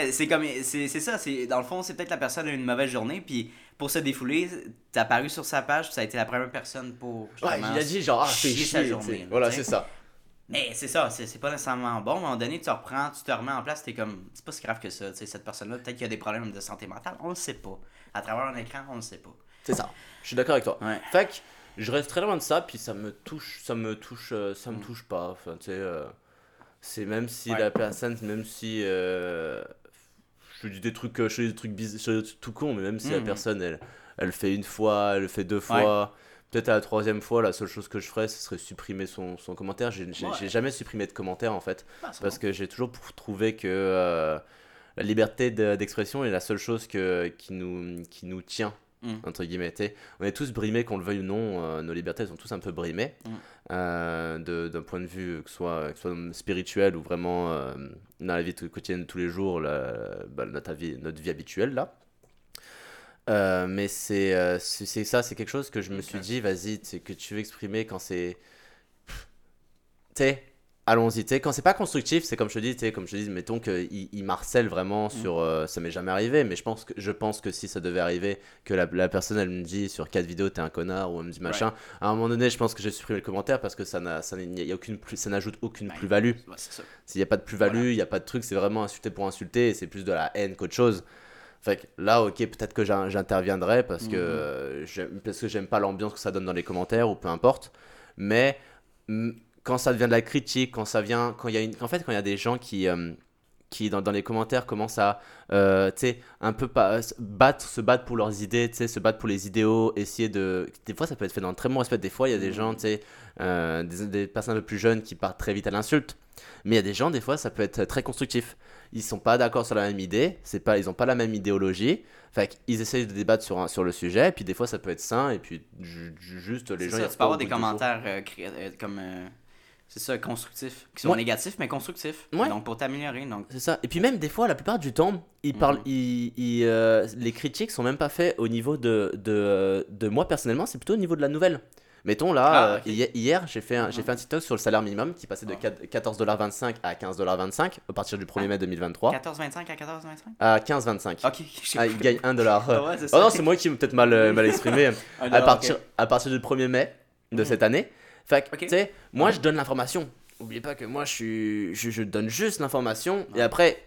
Speaker 2: Eh, C'est comme c'est ça, c'est dans le fond, c'est peut-être la personne a eu une mauvaise journée puis pour se défouler, t'as apparu sur sa page, puis ça a été la première personne pour
Speaker 3: Ouais, il a dit genre, ah,
Speaker 2: chier sa journée, là,
Speaker 3: voilà, c'est ça.
Speaker 2: Mais c'est ça, c'est pas nécessairement bon. À un moment donné, tu te reprends, tu te remets en place, t'es comme, c'est pas si grave que ça. Tu sais, cette personne-là, peut-être qu'il y a des problèmes de santé mentale, on le sait pas. À travers un écran, on le sait pas.
Speaker 3: C'est ça. Je suis d'accord avec toi.
Speaker 2: Ouais.
Speaker 3: Fait que je reste très loin de ça, puis ça me touche, ça me touche, euh, ça me
Speaker 2: Mm.
Speaker 3: touche pas. Enfin, tu sais, euh, c'est même si
Speaker 2: Ouais.
Speaker 3: la personne, même si euh, je dis des trucs, euh, je dis des trucs bizarres, tout con, mais même si la
Speaker 2: Mhm.
Speaker 3: personne, elle, elle le fait une fois, elle le fait deux fois. Peut-être à la troisième fois, la seule chose que je ferais, ce serait supprimer son, son commentaire. J'ai
Speaker 2: Ouais.
Speaker 3: jamais supprimé de commentaire en fait.
Speaker 2: Ah,
Speaker 3: Parce
Speaker 2: bon.
Speaker 3: que j'ai toujours trouvé que euh, la liberté de- d'expression est la seule chose que, qui, nous, qui nous tient,
Speaker 2: Mm.
Speaker 3: entre guillemets. t'sais. On est tous brimés, qu'on le veuille ou non, euh, nos libertés elles sont tous un peu brimées,
Speaker 2: Mm.
Speaker 3: euh, de- d'un point de vue que ce soit, que soit spirituel ou vraiment euh, dans la vie quotidienne de tous les jours, la- bah, notre, vie, notre vie habituelle là. Mais c'est c'est ça, c'est quelque chose que je me suis dit, vas-y, que tu veux exprimer quand c'est. Tu sais, allons-y. Quand c'est pas constructif, c'est comme je te dis, comme je te dis, mettons qu'il il m'harcèle vraiment sur. euh, ça m'est jamais arrivé, mais je pense, que, je pense que si ça devait arriver, que la, la personne elle me dit sur 4 vidéos, t'es un connard, ou elle me dit machin, à un moment donné, je pense que j'ai supprimé le commentaire parce que ça n'ajoute aucune
Speaker 2: Ben,
Speaker 3: plus-value. S'il n'y a pas de plus-value, il
Speaker 2: Voilà.
Speaker 3: n'y a pas de truc, c'est vraiment insulter pour insulter et c'est plus de la haine qu'autre chose. Fait que là, ok, peut-être que j'in- j'interviendrai parce que j'aime- parce que j'aime pas l'ambiance que ça donne dans les commentaires ou peu importe. Mais mm, quand ça devient de la critique, quand ça vient, quand il y a une, en fait, quand il y a des gens qui euh, qui dans, dans les commentaires commencent à euh, tu sais un peu pas se battre se battre pour leurs idées tu sais se battre pour les idéaux essayer de des fois ça peut être fait dans le très bon respect. Des fois il y a des gens tu sais euh, des, des personnes un peu plus jeunes qui partent très vite à l'insulte. Mais il y a des gens des fois ça peut être très constructif. Ils sont pas d'accord sur la même idée c'est pas ils ont pas la même idéologie. Fait qu'ils essayent de débattre sur un, sur le sujet et puis des fois ça peut être sain et puis ju- ju- juste les gens
Speaker 2: ça,
Speaker 3: ils
Speaker 2: tu peux avoir des commentaires euh, euh, comme. C'est ça, constructif. Qui sont
Speaker 3: Ouais.
Speaker 2: négatifs, mais constructifs.
Speaker 3: Ouais.
Speaker 2: Donc pour t'améliorer. Donc,
Speaker 3: C'est ça. Et puis même des fois, la plupart du temps, ils
Speaker 2: Mhm.
Speaker 3: parlent, ils, ils, euh, les critiques sont même pas faites au niveau de, de, de moi personnellement, c'est plutôt au niveau de la nouvelle. Mettons là,
Speaker 2: Ah,
Speaker 3: euh, hier, hier, j'ai fait, un, j'ai
Speaker 2: Mhm.
Speaker 3: fait un TikTok sur le salaire minimum qui passait de
Speaker 2: Ah.
Speaker 3: 4 14,25$ à 15,25$ à partir du 1er mai 2023
Speaker 2: 14,25 à 14,25
Speaker 3: à 15,25$.
Speaker 2: Ok,
Speaker 3: Ah, il gagne 1$. dollar.
Speaker 2: Ah ouais,
Speaker 3: Oh non, c'est moi qui m'ai peut-être mal, mal exprimé. À, partir, à partir du 1er mai de
Speaker 2: Mhm.
Speaker 3: cette année. Fait que, tu sais, moi je donne l'information. N'oubliez pas que moi je, suis, je, je donne juste l'information et après,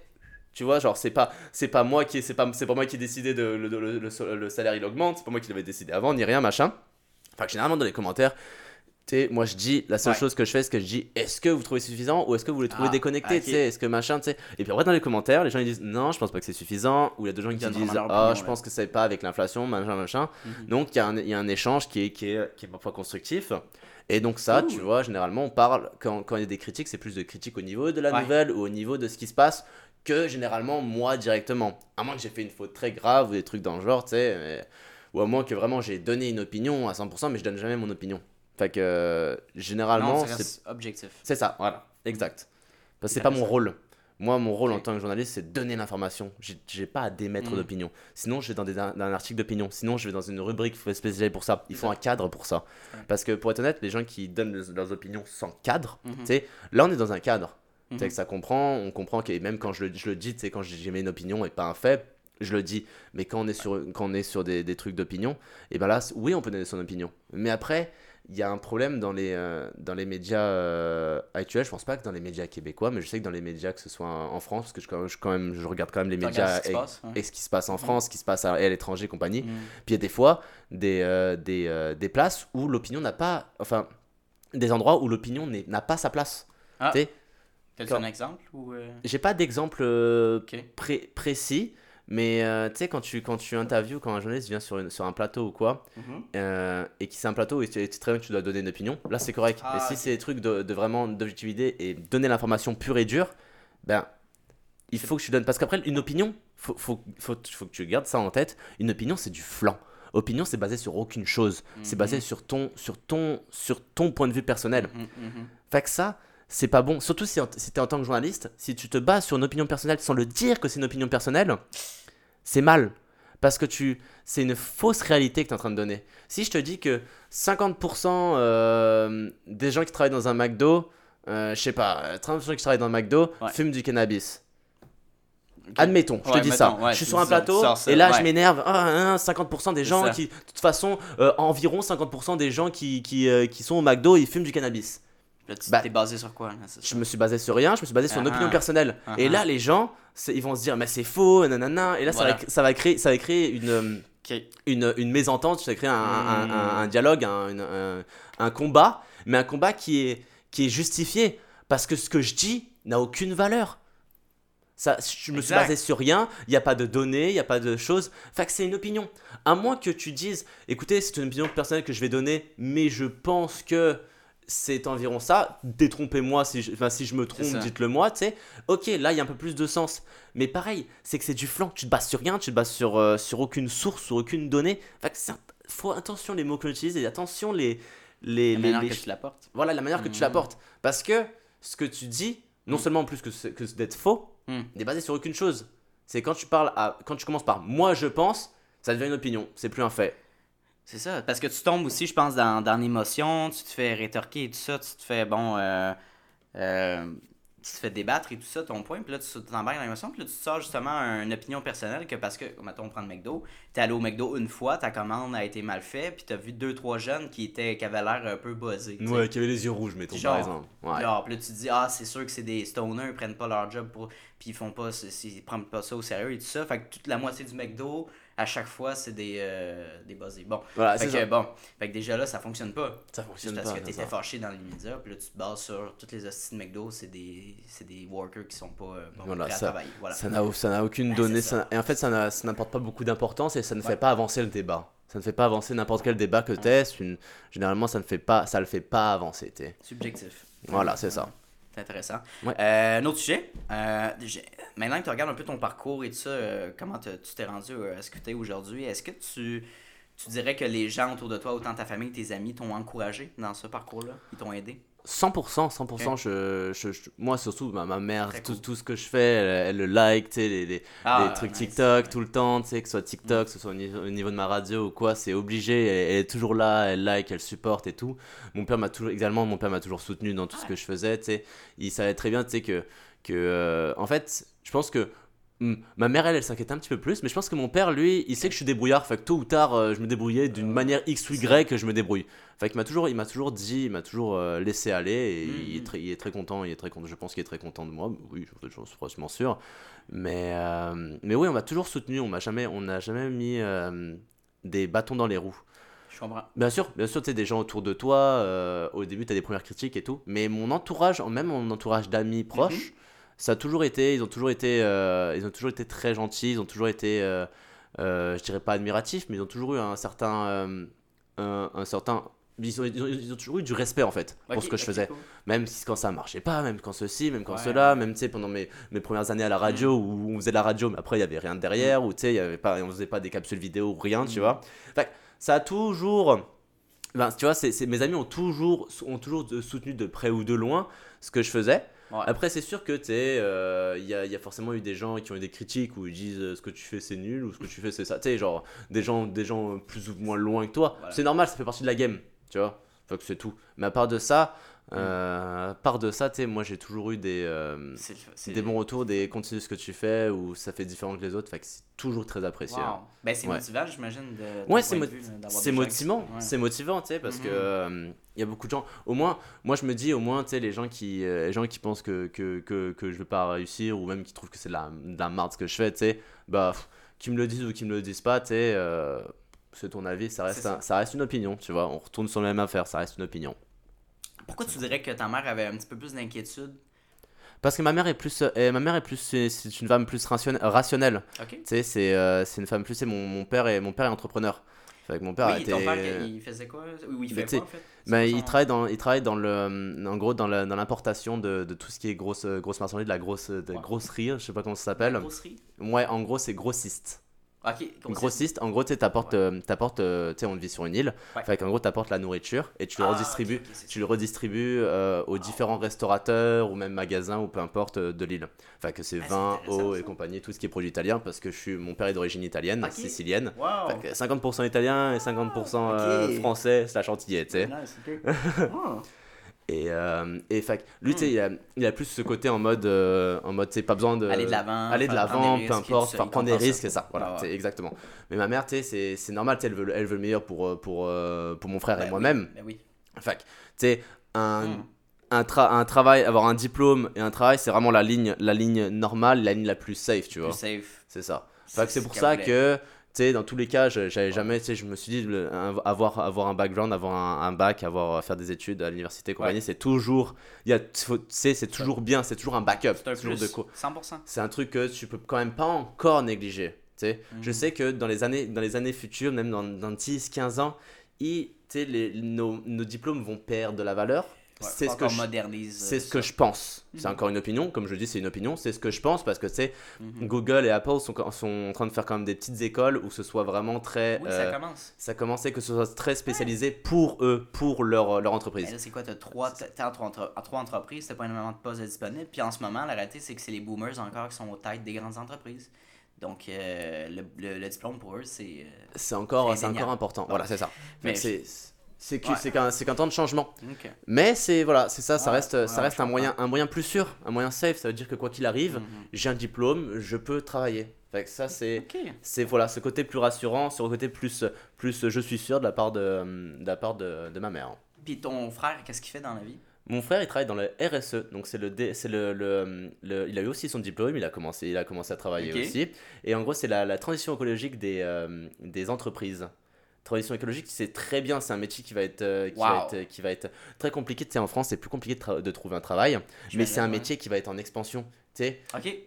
Speaker 3: tu vois, genre c'est pas, c'est pas moi qui, c'est pas, c'est pas moi qui ai décidé de le, le, le- le salaire il augmente, c'est pas moi qui l'avais décidé avant ni rien machin. Que généralement dans les commentaires, tu sais, moi je dis la seule
Speaker 2: Ouais.
Speaker 3: chose que je fais, c'est que je dis est-ce que vous trouvez suffisant ou est-ce que vous le trouvez
Speaker 2: Ah,
Speaker 3: déconnecté, tu sais, est-ce que machin, tu sais. Et puis après dans les commentaires, les gens ils disent non, je pense pas que c'est suffisant ou il y a d'autres gens qui disent ah, je pense que c'est pas avec l'inflation, machin machin.
Speaker 2: Mhm.
Speaker 3: Donc il y, a un- il y a un échange qui est, qui est, qui est parfois constructif. Et donc ça, tu vois, généralement on parle, quand, quand il y a des critiques, c'est plus de critiques au niveau de la
Speaker 2: Ouais.
Speaker 3: nouvelle ou au niveau de ce qui se passe que généralement moi directement. À moins que j'ai fait une faute très grave ou des trucs dans le genre, tu sais. mais- Ou à moins que vraiment j'ai donné une opinion à 100%, mais je donne jamais mon opinion. Fait que euh, généralement, c'est
Speaker 2: objectif.
Speaker 3: c'est ça, voilà, exact. Parce que c'est pas mon rôle. Moi, mon rôle en tant que journaliste, c'est de donner l'information. J'ai pas à démettre
Speaker 2: Mhm.
Speaker 3: d'opinion. Sinon, je vais dans, des, dans un article d'opinion. Sinon, je vais dans une rubrique spécialisée pour ça. Il faut un cadre pour ça.
Speaker 2: Ouais.
Speaker 3: Parce que pour être honnête, les gens qui donnent leurs- leurs opinions sans cadre, sais, là, on est dans un cadre. Tu sais
Speaker 2: Mhm.
Speaker 3: que ça comprend, on comprend que même quand je le, je le dis, quand j'ai une opinion et pas un fait, je le dis. Mais quand on est sur, quand on est sur des, des trucs d'opinion, et ben là, oui, on peut donner son opinion. Mais après, il y a un problème dans les, euh, dans les médias euh, actuels. Je pense pas que dans les médias québécois, mais je sais que dans les médias, que ce soit en France, parce que je, quand même- je, quand même, je regarde quand même les médias et,
Speaker 2: passe, ouais.
Speaker 3: et ce qui se passe en France, ce qui se passe à, et à l'étranger, compagnie.
Speaker 2: Mhm.
Speaker 3: Puis il y a des fois des, euh, des, des places où l'opinion n'a pas. Enfin, des endroits où l'opinion n'a pas sa place.
Speaker 2: Ah.
Speaker 3: Quand-
Speaker 2: un exemple ou
Speaker 3: j'ai pas d'exemple pré- précis, mais euh, tu sais, quand tu, quand tu interviews, quand un journaliste vient sur, une- sur un plateau ou quoi,
Speaker 2: Mhm.
Speaker 3: euh, et qui c'est un plateau et tu très bien que tu dois donner une opinion, là c'est correct.
Speaker 2: Ah,
Speaker 3: et si c'est des trucs de, de vraiment d'objectivité et donner l'information pure et dure, ben il faut que tu donnes. Parce qu'après, une opinion, faut, faut, faut, faut que tu gardes ça en tête, une opinion c'est du flanc. Opinion, c'est basé sur aucune chose. C'est basé
Speaker 2: Mhm.
Speaker 3: sur ton, sur, ton, sur ton point de vue personnel.
Speaker 2: Mhm.
Speaker 3: Fait que ça, c'est pas bon. Surtout si, si t'es en tant que journaliste, si tu te bases sur une opinion personnelle sans le dire que c'est une opinion personnelle, c'est mal. Parce que tu, c'est une fausse réalité que tu es en train de donner. Si je te dis que 50% euh, des gens qui travaillent dans un McDo, euh, je sais pas, euh, 30% qui travaillent dans un McDo
Speaker 2: Ouais.
Speaker 3: fument du cannabis. Admettons, je
Speaker 2: Ouais,
Speaker 3: te dis ça.
Speaker 2: ouais,
Speaker 3: je suis sur un
Speaker 2: ça,
Speaker 3: plateau
Speaker 2: ça,
Speaker 3: et là je m'énerve. Ah, hein, 50% des
Speaker 2: C'est
Speaker 3: gens qui, de toute façon, euh, environ 50% des gens qui, qui, qui sont au McDo, ils fument du cannabis.
Speaker 2: Là, tu
Speaker 3: Bah,
Speaker 2: t'es basé sur quoi là,
Speaker 3: Je me suis basé sur rien, je me suis basé sur une
Speaker 2: Ah
Speaker 3: opinion
Speaker 2: ah.
Speaker 3: personnelle.
Speaker 2: Ah
Speaker 3: Et là, les gens, ils vont se dire, mais c'est faux, nanana. Et là, ça, va, ça, va créer, ça va créer une, euh, une, une mésentente, ça va créer un, un-
Speaker 2: Hmm.
Speaker 3: un- un dialogue, un, combat, mais un combat qui est, qui est justifié. Parce que ce que je dis n'a aucune valeur. Ça, je me suis basé sur rien, il n'y a pas de données, il n'y a pas de choses. Fait que c'est une opinion. À moins que tu dises, écoutez, c'est une opinion personnelle que je vais donner, mais je pense que c'est environ ça. Détrompez-moi si je, enfin, si je me trompe, dites-le moi, tu sais. Ok, là, il y a un peu plus de sens. Mais pareil, c'est que c'est du flanc. Tu te bases sur rien, tu te bases sur, euh, sur aucune source, sur aucune donnée. Faut attention les mots que tu utilises et attention les. les,
Speaker 2: La
Speaker 3: les-
Speaker 2: manière
Speaker 3: les-
Speaker 2: que tu l'apportes.
Speaker 3: voilà la manière que tu
Speaker 2: Mhm.
Speaker 3: l'apportes. Parce que ce que tu dis, non
Speaker 2: Mm.
Speaker 3: seulement en plus que, que d'être faux,
Speaker 2: Mm.
Speaker 3: n'est basé sur aucune chose. C'est quand tu parles à, quand tu commences par moi je pense, ça devient une opinion. C'est plus un fait.
Speaker 2: C'est ça, parce que tu tombes aussi, je pense, dans, dans l'émotion, tu te fais rétorquer et tout ça, tu te fais, bon, euh, euh, tu te fais débattre et tout ça, ton point, puis là, tu t'embarques dans l'émotion, puis là, tu sors justement une opinion personnelle que parce que, mettons, on prend le McDo, t'es allé au McDo une fois, ta commande a été mal faite, puis t'as vu deux, trois jeunes qui, étaient, qui avaient l'air un peu buzzés. tu sais.
Speaker 3: qui avait les yeux rouges, mettons
Speaker 2: Genre,
Speaker 3: par exemple. Ouais.
Speaker 2: Genre, puis là, tu te dis, ah, c'est sûr que c'est des stoners, ils prennent pas leur job pour. Puis ils font pas. Ils prennent pas ça au sérieux et tout ça. Fait que toute la moitié du McDo, à chaque fois, c'est des, euh, des buzzés. Bon.
Speaker 3: Voilà,
Speaker 2: fait que
Speaker 3: ça.
Speaker 2: bon. Fait que déjà là, ça fonctionne pas.
Speaker 3: Ça fonctionne
Speaker 2: parce
Speaker 3: pas.
Speaker 2: que
Speaker 3: c'est
Speaker 2: t'étais fâché dans les médias, puis là, tu te bases sur toutes les hosties de McDo, c'est des, des workers qui sont pas euh, bon,
Speaker 3: Voilà,
Speaker 2: prêts à
Speaker 3: ça-
Speaker 2: travailler. Voilà.
Speaker 3: Ça n'a aucune
Speaker 2: Ouais,
Speaker 3: donnée.
Speaker 2: ça.
Speaker 3: Et en fait, ça n'a- ça n'apporte pas beaucoup d'importance et ça ne
Speaker 2: Ouais.
Speaker 3: fait pas avancer le débat. Ça ne fait pas avancer n'importe quel débat que t'es. Une... Généralement, ça ne fait pas, ça le fait pas avancer.
Speaker 2: Subjectif.
Speaker 3: Voilà, c'est ça.
Speaker 2: C'est intéressant.
Speaker 3: Ouais.
Speaker 2: Euh, un autre sujet. Euh, maintenant que tu regardes un peu ton parcours et tout ça, euh, comment tu t'es rendu à ce que tu es aujourd'hui, est-ce que tu, tu dirais que les gens autour de toi, autant ta famille que tes amis, t'ont encouragé dans ce parcours-là? Ils t'ont aidé?
Speaker 3: 100%, 100%, je, je- je- moi surtout, ma, ma mère, tout,
Speaker 2: cool.
Speaker 3: tout ce que je fais, elle, elle le like, tu sais, les, les,
Speaker 2: Ah,
Speaker 3: les trucs
Speaker 2: nice,
Speaker 3: TikTok
Speaker 2: ouais.
Speaker 3: tout le temps, tu sais, que ce soit TikTok, que ce soit au niveau, au niveau de ma radio ou quoi, c'est obligé, elle, elle est toujours là, elle like, elle supporte et tout. Mon père m'a toujours, également, mon père m'a toujours soutenu dans tout ce que je faisais, tu sais. Il savait très bien, tu sais, que, que euh, en fait, je pense que hmm, ma mère, elle, elle s'inquiétait un petit peu plus, mais je pense que mon père, lui, il sait que je suis débrouillard, fait que tôt ou tard, euh, je me débrouillais d'une
Speaker 2: Euh,
Speaker 3: manière X ou Y que je me débrouille. Fait qu'il m'a toujours, il m'a toujours dit, il m'a toujours euh, laissé aller et
Speaker 2: Mhm.
Speaker 3: il, est très, il est très content, il est très content, je pense qu'il est très content de moi, oui, je suis franchement sûr. Mais, mais oui, on m'a toujours soutenu, on m'a jamais, on n'a jamais mis des bâtons dans les roues. Bien sûr, bien sûr, tu sais, des gens autour de toi, euh, au début, tu as des premières critiques et tout, mais mon entourage, même mon entourage d'amis proches, ça a toujours été, ils ont toujours été, euh, ils ont toujours été très gentils, ils ont toujours été, euh, euh, je dirais pas admiratifs, mais ils ont toujours eu un certain, un, un certain, ils ont, ils ont- ils ont toujours eu du respect en fait pour ce que je faisais.
Speaker 2: cool.
Speaker 3: Même si quand ça marchait pas, même quand ceci, même quand
Speaker 2: Ouais.
Speaker 3: cela, même tu sais pendant mes, mes premières années à la radio où on faisait de la radio, mais après il y avait rien derrière, ou tu sais il y avait pas, on faisait pas des capsules vidéo ou rien, tu
Speaker 2: Mm.
Speaker 3: vois. Fait ça a toujours, ben, tu vois, c'est, mes amis ont toujours, ont toujours soutenu de près ou de loin ce que je faisais.
Speaker 2: Ouais.
Speaker 3: Après, c'est sûr que tu sais, euh, il y, a, il y a forcément eu des gens qui ont eu des critiques où ils disent euh, ce que tu fais c'est nul ou ce que tu fais c'est ça. Tu sais, genre des gens, des gens plus ou moins loin que toi.
Speaker 2: Voilà.
Speaker 3: C'est normal, ça fait partie de la game, tu vois. Fait que c'est tout. Mais à part de ça. Euh, à part de ça, tu sais, moi j'ai toujours eu des, euh, des bons retours, des continue ce que tu fais ou ça fait différent que les autres. Fait que c'est toujours très apprécié. hein.
Speaker 2: Ben, c'est
Speaker 3: Ouais.
Speaker 2: motivant, j'imagine. de-
Speaker 3: Ouais, c'est mo-
Speaker 2: qui-
Speaker 3: motivant,
Speaker 2: Ouais.
Speaker 3: c'est motivant, tu sais, parce
Speaker 2: Mhm.
Speaker 3: que euh, il y a beaucoup de gens. Au moins, moi je me dis, au moins, tu sais, les gens qui, euh, les gens qui pensent que que, que, que je vais pas réussir ou même qui trouvent que c'est de la, de la merde ce que je fais, tu sais, bah, qu'ils me le disent ou qu'ils me le disent pas, tu sais, euh, c'est ton avis, ça reste,
Speaker 2: ça
Speaker 3: reste une opinion, tu vois. On retourne sur la même affaire, ça reste une opinion.
Speaker 2: Pourquoi tu dirais que ta mère avait un petit peu plus d'inquiétude?
Speaker 3: Parce que ma mère est plus, euh, ma mère est plus, c'est c'est une femme plus rationnelle. rationnelle.
Speaker 2: Ok.
Speaker 3: Tu sais, c'est euh, une femme plus, c'est mon, mon père est mon père est entrepreneur. Fait que mon père
Speaker 2: Oui,
Speaker 3: été.
Speaker 2: ton père, il faisait quoi? Oui, il fait quoi en fait?
Speaker 3: Ben,
Speaker 2: C'est
Speaker 3: il travaille dans, il travaille dans le, en gros dans l'importation de, de tout ce qui est grosse, grosse marchandise, de la grosse, de grosserie, je sais pas comment ça s'appelle.
Speaker 2: Grosserie
Speaker 3: Ouais, en gros c'est grossiste.
Speaker 2: Ok, grossiste.
Speaker 3: Grossiste, en gros tu t'apportes, euh, t'apportes, euh, tu on vit sur une île,
Speaker 2: Ouais.
Speaker 3: fait qu'en gros t'apportes la nourriture et tu le
Speaker 2: Ah,
Speaker 3: redistribues, tu le redistribues euh, aux différents restaurateurs ou même magasins ou peu importe de l'île. Fait que c'est
Speaker 2: Ah,
Speaker 3: vin, eau et compagnie, tout ce qui est produit italien parce que je suis, mon père est d'origine italienne, sicilienne.
Speaker 2: Wow.
Speaker 3: Fait que 50% italien et 50% euh, français slash antillais, tu sais.
Speaker 2: Nice, ok. [laughs] Ah.
Speaker 3: Et, euh, et fait, lui, tu sais, il a, il a plus ce côté en mode, euh, en mode, pas besoin de.
Speaker 2: Aller de l'avant,
Speaker 3: Aller de l'avant, peu
Speaker 2: et
Speaker 3: importe, faire prendre des risques, c'est ça. Voilà,
Speaker 2: Ouais, ouais.
Speaker 3: exactement. Mais ma mère, tu sais, c'est- c'est normal, tu elle veut, le- elle veut le meilleur pour, euh, pour, euh, pour mon frère
Speaker 2: Ben
Speaker 3: et
Speaker 2: oui,
Speaker 3: moi-même.
Speaker 2: Oui.
Speaker 3: Fait que, tu sais, un,
Speaker 2: Hmm.
Speaker 3: un, tra- un travail, avoir un diplôme et un travail, c'est vraiment la ligne, la ligne normale, la ligne la plus safe, tu vois. C'est ça. Fait c'est
Speaker 2: ce
Speaker 3: pour ça que, sais, dans tous les cas, je- j'avais jamais, tu sais, je me suis dit, le- avoir, avoir un background, avoir un, un bac, avoir euh, faire des études à l'université, compagnie,
Speaker 2: Ouais.
Speaker 3: c'est toujours, il y a, c'est toujours bien, c'est toujours un backup,
Speaker 2: C'est un
Speaker 3: toujours
Speaker 2: plus.
Speaker 3: de quoi.
Speaker 2: 100%.
Speaker 3: C'est un truc que tu peux quand même pas encore négliger. tu sais. Je
Speaker 2: Mhm.
Speaker 3: sais que dans les années, dans les années futures, même dans, dans 10, 15 ans, il- les- nos, nos diplômes vont perdre de la valeur. C'est ce que je,
Speaker 2: modernise.
Speaker 3: c'est
Speaker 2: euh,
Speaker 3: ce que je pense. C'est
Speaker 2: Mhm.
Speaker 3: encore une opinion, comme je dis, c'est une opinion. C'est ce que je pense parce que sais,
Speaker 2: Mhm.
Speaker 3: Google et Apple sont, sont en train de faire quand même des petites écoles où ce soit vraiment très.
Speaker 2: Oui,
Speaker 3: euh,
Speaker 2: ça commence.
Speaker 3: ça commençait que ce soit très spécialisé pour eux, pour leur, leur entreprise.
Speaker 2: Mais là, c'est quoi, t'as trois, trois, entre- trois entreprises, t'as pas énormément de postes disponibles. Puis en ce moment, la réalité, c'est que c'est les boomers encore qui sont aux têtes des grandes entreprises. Donc, euh, le, le- le diplôme pour eux, c'est. euh,
Speaker 3: C'est encore,
Speaker 2: C'est
Speaker 3: c'est encore important. Voilà, c'est ça.
Speaker 2: Mais
Speaker 3: c'est c'est que-
Speaker 2: Ouais.
Speaker 3: c'est qu'un temps de changement. Mais c'est voilà, c'est ça, ça
Speaker 2: Ouais,
Speaker 3: reste,
Speaker 2: ouais,
Speaker 3: ça reste un moyen, un moyen plus sûr, un moyen safe. Ça veut dire que quoi qu'il arrive,
Speaker 2: Mhm.
Speaker 3: j'ai un diplôme, je peux travailler. Fait que ça c'est, c'est voilà, ce côté plus rassurant, ce côté plus, plus, je suis sûr de la part de, de la part de, de ma mère.
Speaker 2: Puis ton frère, qu'est-ce qu'il fait dans la vie?
Speaker 3: Mon frère, il travaille dans le RSE, donc c'est le, le, le, le- il a eu aussi son diplôme, il a commencé, il a commencé à travailler aussi. Et en gros, c'est la, la transition écologique des, euh, des entreprises. Transition écologique, c'est très bien, c'est un métier qui va être, euh, qui va
Speaker 2: Wow.
Speaker 3: être, qui va être très compliqué. Tu sais, en France, c'est plus compliqué de, trouver un travail, mais c'est un métier qui va être en expansion. Tu sais,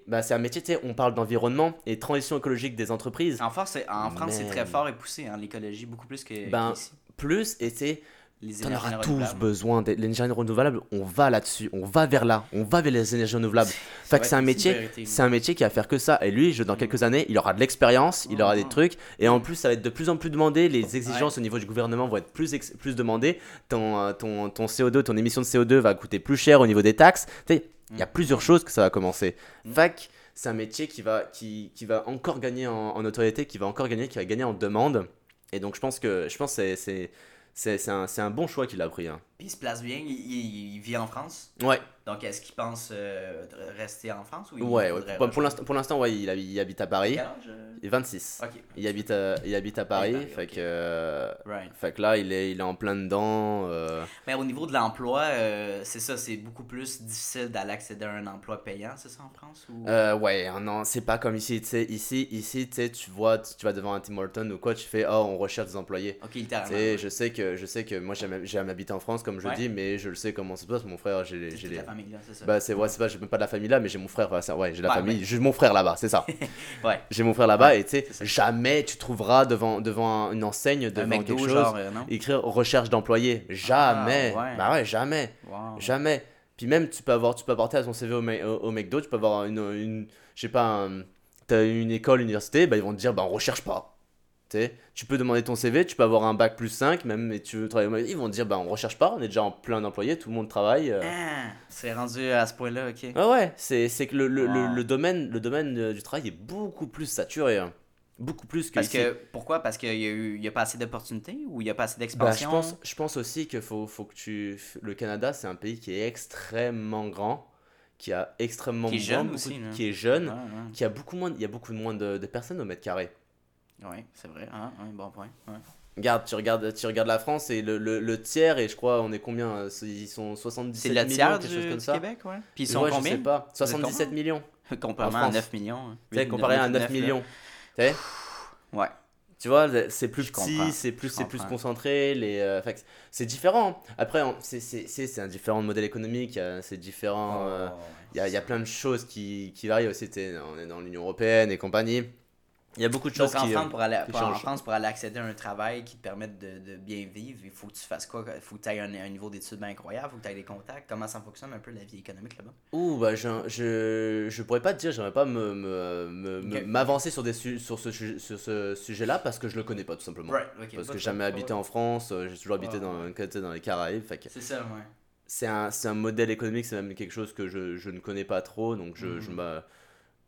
Speaker 3: bah, c'est un métier, tu sais, on parle d'environnement et transition écologique des entreprises.
Speaker 2: En France, c'est, en France, c'est
Speaker 3: Man.
Speaker 2: très fort et poussé, hein, l'écologie, beaucoup plus que
Speaker 3: Ben,
Speaker 2: qu'ici.
Speaker 3: plus et c'est
Speaker 2: les
Speaker 3: T'en
Speaker 2: énergies
Speaker 3: auras tous
Speaker 2: renouvelables.
Speaker 3: besoin. Des l'énergie renouvelable, on va là-dessus. On va vers là. On va vers les énergies renouvelables. Fait que c'est un métier, c'est un métier qui va faire que ça. Et lui, je, dans quelques années, il aura de l'expérience, il aura des
Speaker 2: Mhm.
Speaker 3: trucs. Et en plus, ça va être de plus en plus demandé. Les exigences au niveau du gouvernement vont être plus, plus demandées. Ton, euh, ton, ton CO2, ton émission de CO2 va coûter plus cher au niveau des taxes. Tu sais, il y a plusieurs choses que ça va commencer. Que c'est un métier qui va, qui, qui va encore gagner en, en notoriété, qui va encore gagner, qui va gagner en demande. Et donc, je pense que, je pense que c'est- c'est, un, un bon choix qu'il a pris. hein.
Speaker 2: Puis il se place bien, il, il- il vit en France.
Speaker 3: Ouais,
Speaker 2: Donc est-ce qu'il pense euh, rester en France ou il
Speaker 3: ouais, ouais. Pour, l'instant, ouais, il, hab- il habite à Paris.
Speaker 2: Quel âge?
Speaker 3: Il est 26.
Speaker 2: Ok.
Speaker 3: Il habite à, il habite à Paris,
Speaker 2: Paris,
Speaker 3: fait que
Speaker 2: Right.
Speaker 3: fait que là il est il est en plein dedans euh,
Speaker 2: Mais au niveau de l'emploi, euh, c'est ça, c'est beaucoup plus difficile d'aller accéder à un emploi payant, c'est ça en France ou...
Speaker 3: ouais, non, c'est pas comme ici, tu sais, ici ici tu vois tu, tu vas devant un Tim Horton ou quoi, tu fais oh, on recherche des employés.
Speaker 2: Ok, littéralement.
Speaker 3: sais, je sais que je sais que moi j'aime j'aime habiter en France comme je
Speaker 2: Ouais.
Speaker 3: dis, mais je le sais comment ça se passe, mon frère, j'ai les
Speaker 2: la famille là, c'est ça.
Speaker 3: bah c'est ouais, c'est pas j'ai même pas de la famille là, mais j'ai mon frère, ouais, j'ai la famille,
Speaker 2: ouais.
Speaker 3: j'ai mon frère là-bas, c'est ça. [laughs]
Speaker 2: Ouais.
Speaker 3: J'ai mon frère là-bas et tu sais, jamais tu trouveras devant devant un- une enseigne
Speaker 2: un
Speaker 3: devant
Speaker 2: McDo,
Speaker 3: quelque chose
Speaker 2: genre, euh, non?
Speaker 3: écrire recherche d'employés. Jamais.
Speaker 2: Ah.
Speaker 3: Bah ouais, jamais.
Speaker 2: Wow.
Speaker 3: Jamais. Puis même, tu peux avoir, tu peux apporter à ton CV au, au, au McDo, tu peux avoir une, une je sais pas, un- t'as une école, université, bah ils vont te dire, bah on recherche pas. Tu peux demander ton CV, tu peux avoir un bac plus 5, même, et tu veux travailler ils vont te dire, bah on recherche pas, on est déjà en plein d'employés, tout le monde travaille. euh.
Speaker 2: Ah, c'est rendu à ce point-là, ok.
Speaker 3: Ouais, ouais, c'est c'est que le, le, le,
Speaker 2: Wow.
Speaker 3: le domaine, le domaine euh, du travail est beaucoup plus saturé. hein. Beaucoup plus que
Speaker 2: Parce
Speaker 3: ici.
Speaker 2: que, pourquoi? Parce qu'il y a eu, il y a pas assez d'opportunités ou il y a pas assez
Speaker 3: Bah, je,
Speaker 2: d'expansion?
Speaker 3: pense, je pense aussi qu'il faut, faut que tu. Le Canada, c'est un pays qui est extrêmement grand, qui a extrêmement
Speaker 2: Qui est jeune
Speaker 3: beaucoup-
Speaker 2: aussi,
Speaker 3: qui est jeune,
Speaker 2: Ouais, ouais.
Speaker 3: qui a beaucoup moins, il y a beaucoup moins de, de personnes au mètre carré.
Speaker 2: Ouais, c'est vrai. Ouais, bon point. Ouais.
Speaker 3: Regarde, tu regardes, tu regardes la France et le, le, le tiers, et je crois, on est combien euh, c'est- Ils sont 77
Speaker 2: C'est le
Speaker 3: millions,
Speaker 2: tiers
Speaker 3: quelque
Speaker 2: du,
Speaker 3: chose comme
Speaker 2: du
Speaker 3: ça.
Speaker 2: Québec, ouais. Puis ils sont
Speaker 3: Ouais, je
Speaker 2: combien?
Speaker 3: sais pas.
Speaker 2: Vous êtes
Speaker 3: 77
Speaker 2: combien?
Speaker 3: millions. [laughs]
Speaker 2: Comparément
Speaker 3: En
Speaker 2: à
Speaker 3: France.
Speaker 2: 9 millions. hein.
Speaker 3: Tu sais,
Speaker 2: Huit,
Speaker 3: comparé à 9
Speaker 2: là.
Speaker 3: millions. Tu
Speaker 2: Ouais.
Speaker 3: Tu vois, c'est plus
Speaker 2: Je
Speaker 3: petit, c'est plus,
Speaker 2: je
Speaker 3: c'est plus concentré. Les, euh, que c'est différent. Après, c'est- c'est c'est- c'est un différent modèle économique, euh, c'est différent. euh,
Speaker 2: Oh,
Speaker 3: Il y a, il y a plein de choses qui, qui varient aussi. sais, On est dans l'Union Européenne et compagnie. Il y a beaucoup de choses
Speaker 2: Donc en
Speaker 3: qui.
Speaker 2: France, pour aller, pour- en. France, pour aller accéder à un travail qui te permette de, de bien vivre, il faut que tu fasses quoi? Il faut que tu aies un, un niveau d'études bien incroyable, il faut que tu aies des contacts. Comment ça fonctionne un peu la vie économique là-bas?
Speaker 3: Ouh, bah, je, je, je pourrais pas te dire, j'aimerais pas me- me- me- me-
Speaker 2: Ok.
Speaker 3: m'avancer sur, des su- sur ce, su- sur ce sujet-là parce que je le connais pas tout simplement.
Speaker 2: Right,
Speaker 3: Parce que j'ai jamais habité en France, euh, j'ai toujours habité
Speaker 2: Ouais,
Speaker 3: dans, dans les Caraïbes.
Speaker 2: C'est ça, ouais.
Speaker 3: c'est un, un modèle économique, c'est même quelque chose que je, je ne connais pas trop, donc je, je,
Speaker 2: Mhm.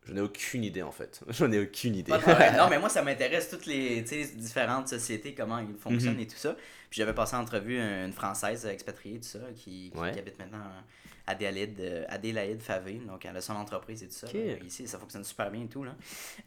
Speaker 3: M'a- je n'ai aucune idée en fait. [laughs] J'en ai aucune idée. [laughs]
Speaker 2: Non, mais moi, ça m'intéresse toutes les différentes sociétés, comment ils fonctionnent
Speaker 3: Mhm.
Speaker 2: et tout ça. Puis j'avais passé en entrevue une Française expatriée, tout ça, qui, qui,
Speaker 3: Ouais.
Speaker 2: qui habite maintenant à Adélaïde, euh, Adélaïde Favé. Donc, elle a son entreprise et tout ça.
Speaker 3: Ok.
Speaker 2: Euh, Ici, ça fonctionne super bien et tout. Là.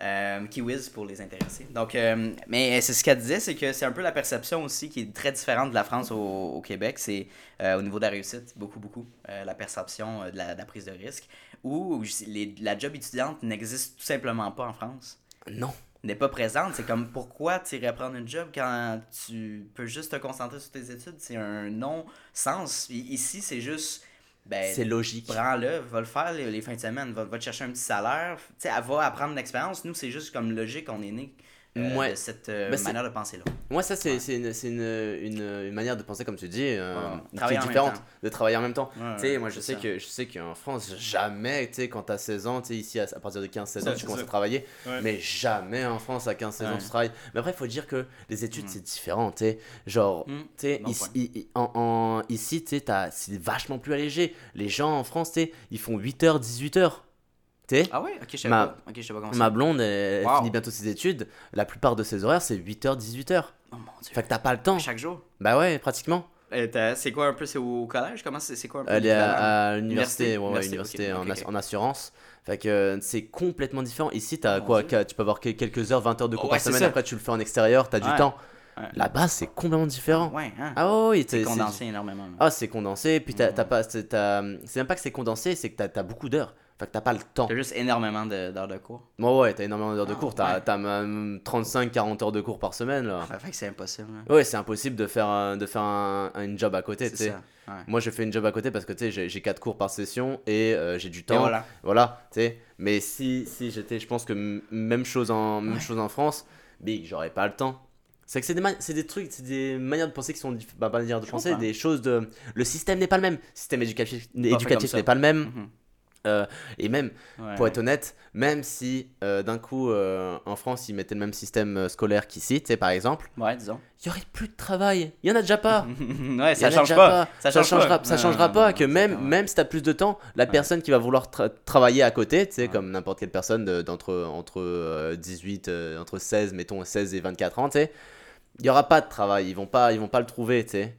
Speaker 2: Euh, pour les intéressés. Donc, euh, mais c'est ce qu'elle disait, c'est que c'est un peu la perception aussi qui est très différente de la France au, au Québec. C'est euh, au niveau de la réussite, beaucoup, beaucoup. euh, la perception de la, de la prise de risque. Ou les- la job étudiante n'existe tout simplement pas en France
Speaker 3: Non.
Speaker 2: n'est pas présente. C'est comme pourquoi tu irais prendre une job quand tu peux juste te concentrer sur tes études? C'est un non-sens. Ici, c'est juste. Ben,
Speaker 3: C'est logique.
Speaker 2: prends-le, va le faire les, les fins de semaine, va, va te chercher un petit salaire. Tu sais, elle va apprendre l'expérience. Nous, c'est juste comme logique, on est né euh,
Speaker 3: Ouais.
Speaker 2: de cette euh,
Speaker 3: c'est-
Speaker 2: manière de penser-là.
Speaker 3: Moi, ça, c'est
Speaker 2: Ouais.
Speaker 3: une, une, une, une manière de penser, comme tu dis, euh,
Speaker 2: Ouais,
Speaker 3: qui est différente, de travailler en même temps. Tu moi, je sais,
Speaker 2: ça.
Speaker 3: que, je sais qu'en France, jamais, tu quand t'as 16 ans, tu ici, à, à partir de 15-16 ans, tu commences
Speaker 2: ça.
Speaker 3: à travailler, mais jamais en France, à 15-16 ans, tu travailles. Mais après, il faut dire que les études,
Speaker 2: Mm.
Speaker 3: c'est différent, tu. Genre,
Speaker 2: Mm.
Speaker 3: tu
Speaker 2: Bon
Speaker 3: ici, en, en- ici, tu c'est vachement plus allégé. Les gens en France, tu ils font 8h, 18h.
Speaker 2: Ah ouais? Ok, je sais
Speaker 3: Ma-
Speaker 2: pas. Ok, je sais pas comment
Speaker 3: ma blonde, elle, finit bientôt ses études. La plupart de ses horaires, c'est 8h, 18h.
Speaker 2: Oh mon dieu.
Speaker 3: Fait que t'as pas le temps.
Speaker 2: Chaque jour.
Speaker 3: Bah ouais, pratiquement.
Speaker 2: C'est quoi un peu? C'est au collège? Comment c'est quoi un peu?
Speaker 3: Elle est à, à l'université,
Speaker 2: Université?
Speaker 3: ouais, ouais,
Speaker 2: Université,
Speaker 3: en, assurance. Fait que euh, c'est complètement différent. Ici, t'as
Speaker 2: Oh
Speaker 3: quoi Tu peux avoir que- quelques heures, 20 heures de cours
Speaker 2: Ouais,
Speaker 3: par semaine.
Speaker 2: ça.
Speaker 3: Après, tu le fais en extérieur, t'as du temps. Là-bas, c'est complètement différent.
Speaker 2: Ouais, hein?
Speaker 3: Ah ouais, oui,
Speaker 2: c'est condensé énormément. là.
Speaker 3: Ah, c'est condensé. Puis t'as
Speaker 2: Mm.
Speaker 3: pas. C'est même pas que c'est condensé, c'est que t'as as beaucoup d'heures. Fait que t'as pas le temps.
Speaker 2: T'as juste énormément d'heures de cours.
Speaker 3: Ouais, ouais, t'as énormément d'heures de
Speaker 2: Ah,
Speaker 3: cours. T'as t'as même 35-40 heures de cours par semaine. Là.
Speaker 2: Ça fait que c'est impossible. hein.
Speaker 3: Ouais, c'est impossible de faire, un- de faire un, un job à côté.
Speaker 2: C'est. Ouais.
Speaker 3: Moi, je fais une job à côté parce que tu sais, j'ai- j'ai 4 cours par session et euh, j'ai du
Speaker 2: Et
Speaker 3: temps.
Speaker 2: voilà.
Speaker 3: Voilà, tu sais. Mais si, si j'étais, je pense que même chose en, même chose en France, big, j'aurais pas le temps. C'est que c'est des, des trucs, c'est des manières de penser qui sont. dif- Bah, pas manières de
Speaker 2: Je
Speaker 3: penser, des choses de. Le système n'est pas le même. Le système éducatif, éducatif n'est pas le même.
Speaker 2: Mhm.
Speaker 3: Euh, et même,
Speaker 2: Ouais.
Speaker 3: pour être honnête, même si euh, d'un coup euh, en France ils mettaient le même système scolaire qu'ici, tu sais, par exemple,
Speaker 2: Ouais,
Speaker 3: il y aurait plus de travail. Il y en a déjà pas. [laughs]
Speaker 2: ouais, ça change
Speaker 3: déjà
Speaker 2: pas. Ça change
Speaker 3: changera,
Speaker 2: pas.
Speaker 3: ça changera
Speaker 2: non,
Speaker 3: pas.
Speaker 2: non,
Speaker 3: que
Speaker 2: non,
Speaker 3: même, même si tu as plus de temps, la
Speaker 2: Ouais.
Speaker 3: personne qui va vouloir tra- travailler à côté, tu sais,
Speaker 2: Ouais.
Speaker 3: comme n'importe quelle personne de- d'entre entre, euh, 18, euh, entre 16, mettons 16 et 24 ans, tu sais, il y aura pas de travail. Ils vont pas, ils vont pas le trouver, tu sais.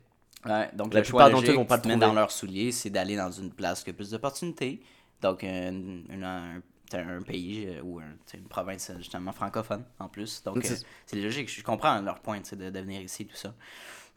Speaker 2: Ouais, donc
Speaker 3: La
Speaker 2: le
Speaker 3: plupart d'entre eux vont pas le trouver.
Speaker 2: dans leurs souliers, c'est d'aller dans une place qui a plus d'opportunités. Donc, une- une- un, un pays euh, ou un- une province euh, justement francophone en plus. Donc,
Speaker 3: C'est-
Speaker 2: euh, logique. Je comprends leur point de, de venir ici, tout ça.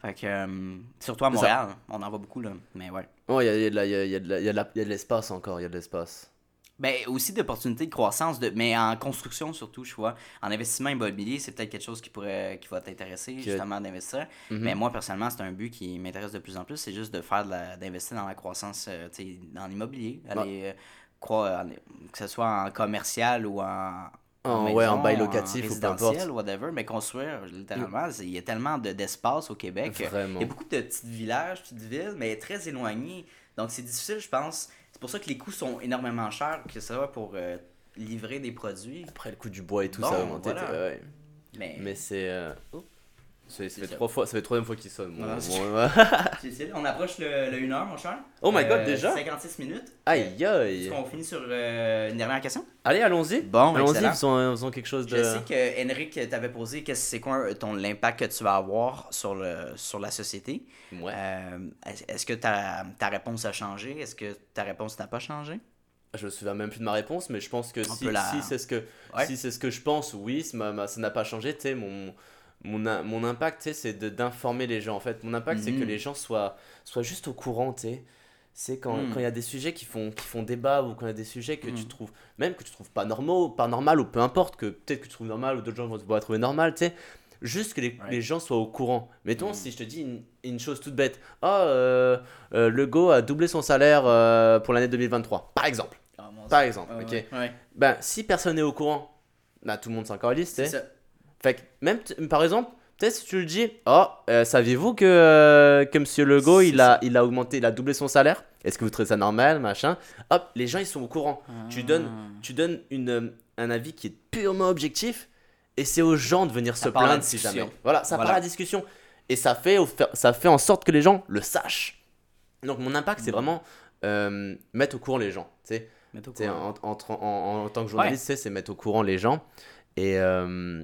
Speaker 2: Fait que, euh, surtout à
Speaker 3: ça.
Speaker 2: Montréal, on en voit beaucoup, là. Mais ouais.
Speaker 3: Oh, il y a, y a de l'espace encore, il y a de l'espace.
Speaker 2: Ben, aussi d'opportunités de croissance, de, mais en construction surtout, je vois. En investissement immobilier, c'est peut-être quelque chose qui pourrait qui va t'intéresser, justement, d'investir.
Speaker 3: Mhm.
Speaker 2: Mais moi, personnellement, c'est un but qui m'intéresse de plus en plus, c'est juste de faire d'investir dans la croissance, euh, tu sais, dans l'immobilier. Aller, euh, croire, en- que ce soit en commercial ou en.
Speaker 3: En-
Speaker 2: maison,
Speaker 3: ouais, en bail locatif ou peu importe.
Speaker 2: whatever, mais construire, littéralement, il y a tellement de- d'espace au Québec.
Speaker 3: Vraiment.
Speaker 2: Il y a beaucoup de petits villages, petites villes, mais très éloignés. Donc c'est difficile, je pense. C'est pour ça que les coûts sont énormément chers, que ce soit pour euh, livrer des produits.
Speaker 3: Après le coût du bois et tout,
Speaker 2: Bon,
Speaker 3: ça a augmenté.
Speaker 2: voilà.
Speaker 3: ouais.
Speaker 2: Mais,
Speaker 3: Mais c'est. euh, c'est- ça fait
Speaker 2: ça.
Speaker 3: trois fois, ça fait troisième fois qu'il sonne.
Speaker 2: Ah. [laughs] On approche le, le 1 heure, mon cher.
Speaker 3: Oh my God,
Speaker 2: Euh,
Speaker 3: déjà?
Speaker 2: 56 minutes.
Speaker 3: Aïe aïe.
Speaker 2: Est-ce qu'on finit sur euh, une dernière question?
Speaker 3: Allez, allons-y.
Speaker 2: Bon,
Speaker 3: allons-y, faisons, quelque chose de.
Speaker 2: Je sais que Henrik t'avait posé qu'est-ce c'est quoi ton l'impact que tu vas avoir sur le sur la société.
Speaker 3: Ouais.
Speaker 2: Euh, est- Est-ce que ta, ta réponse a changé? Est-ce que ta réponse n'a pas changé?
Speaker 3: Je me souviens même plus de ma réponse, mais je pense que
Speaker 2: On
Speaker 3: si,
Speaker 2: la-
Speaker 3: si c'est ce que
Speaker 2: Ouais.
Speaker 3: si c'est ce que je pense, oui, ça n'a pas changé. Tu sais, mon mon, mon impact, c'est de- d'informer les gens. En fait, mon impact, c'est que
Speaker 2: Mhm.
Speaker 3: les gens soient soient juste au courant. Tu sais, c'est quand
Speaker 2: Mhm.
Speaker 3: quand il y a des sujets qui font qui font débat ou quand il y a des sujets que tu
Speaker 2: Mhm.
Speaker 3: trouves même que tu trouves pas normaux, pas normal ou peu importe que peut-être que tu trouves normal ou d'autres gens vont vont la trouver normal. Tu sais. Juste que les,
Speaker 2: Ouais.
Speaker 3: les gens soient au courant. Mettons,
Speaker 2: Mhm.
Speaker 3: si je te dis une, une chose toute bête. Ah, euh, euh, le Go a doublé son salaire euh, pour l'année 2023. Par exemple.
Speaker 2: Ah,
Speaker 3: Par exemple, ok.
Speaker 2: ouais.
Speaker 3: Ben, si personne n'est au courant, bah, tout le monde s'en calisse, tu
Speaker 2: C'est
Speaker 3: sais. Fait que, même, par exemple, peut-être si tu le dis, oh, euh, saviez-vous que, euh, que Monsieur Legault, il a, il a augmenté, il a doublé son salaire? Est-ce que vous trouvez ça normal, machin? Hop, les gens, ils sont au courant. Tu donnes,
Speaker 2: Ah.
Speaker 3: tu donnes une, euh, un avis qui est purement objectif, et c'est aux gens de venir
Speaker 2: Ça
Speaker 3: se plaindre si jamais. Voilà, ça
Speaker 2: Voilà.
Speaker 3: part la discussion. Et ça fait, ça fait en sorte que les gens le sachent. Donc, mon impact, c'est
Speaker 2: Mhm.
Speaker 3: vraiment euh, mettre au courant les gens, tu sais.
Speaker 2: Mais au courant.
Speaker 3: en, entre- en- en- en tant que journaliste, c'est mettre au courant les gens. Et, euh,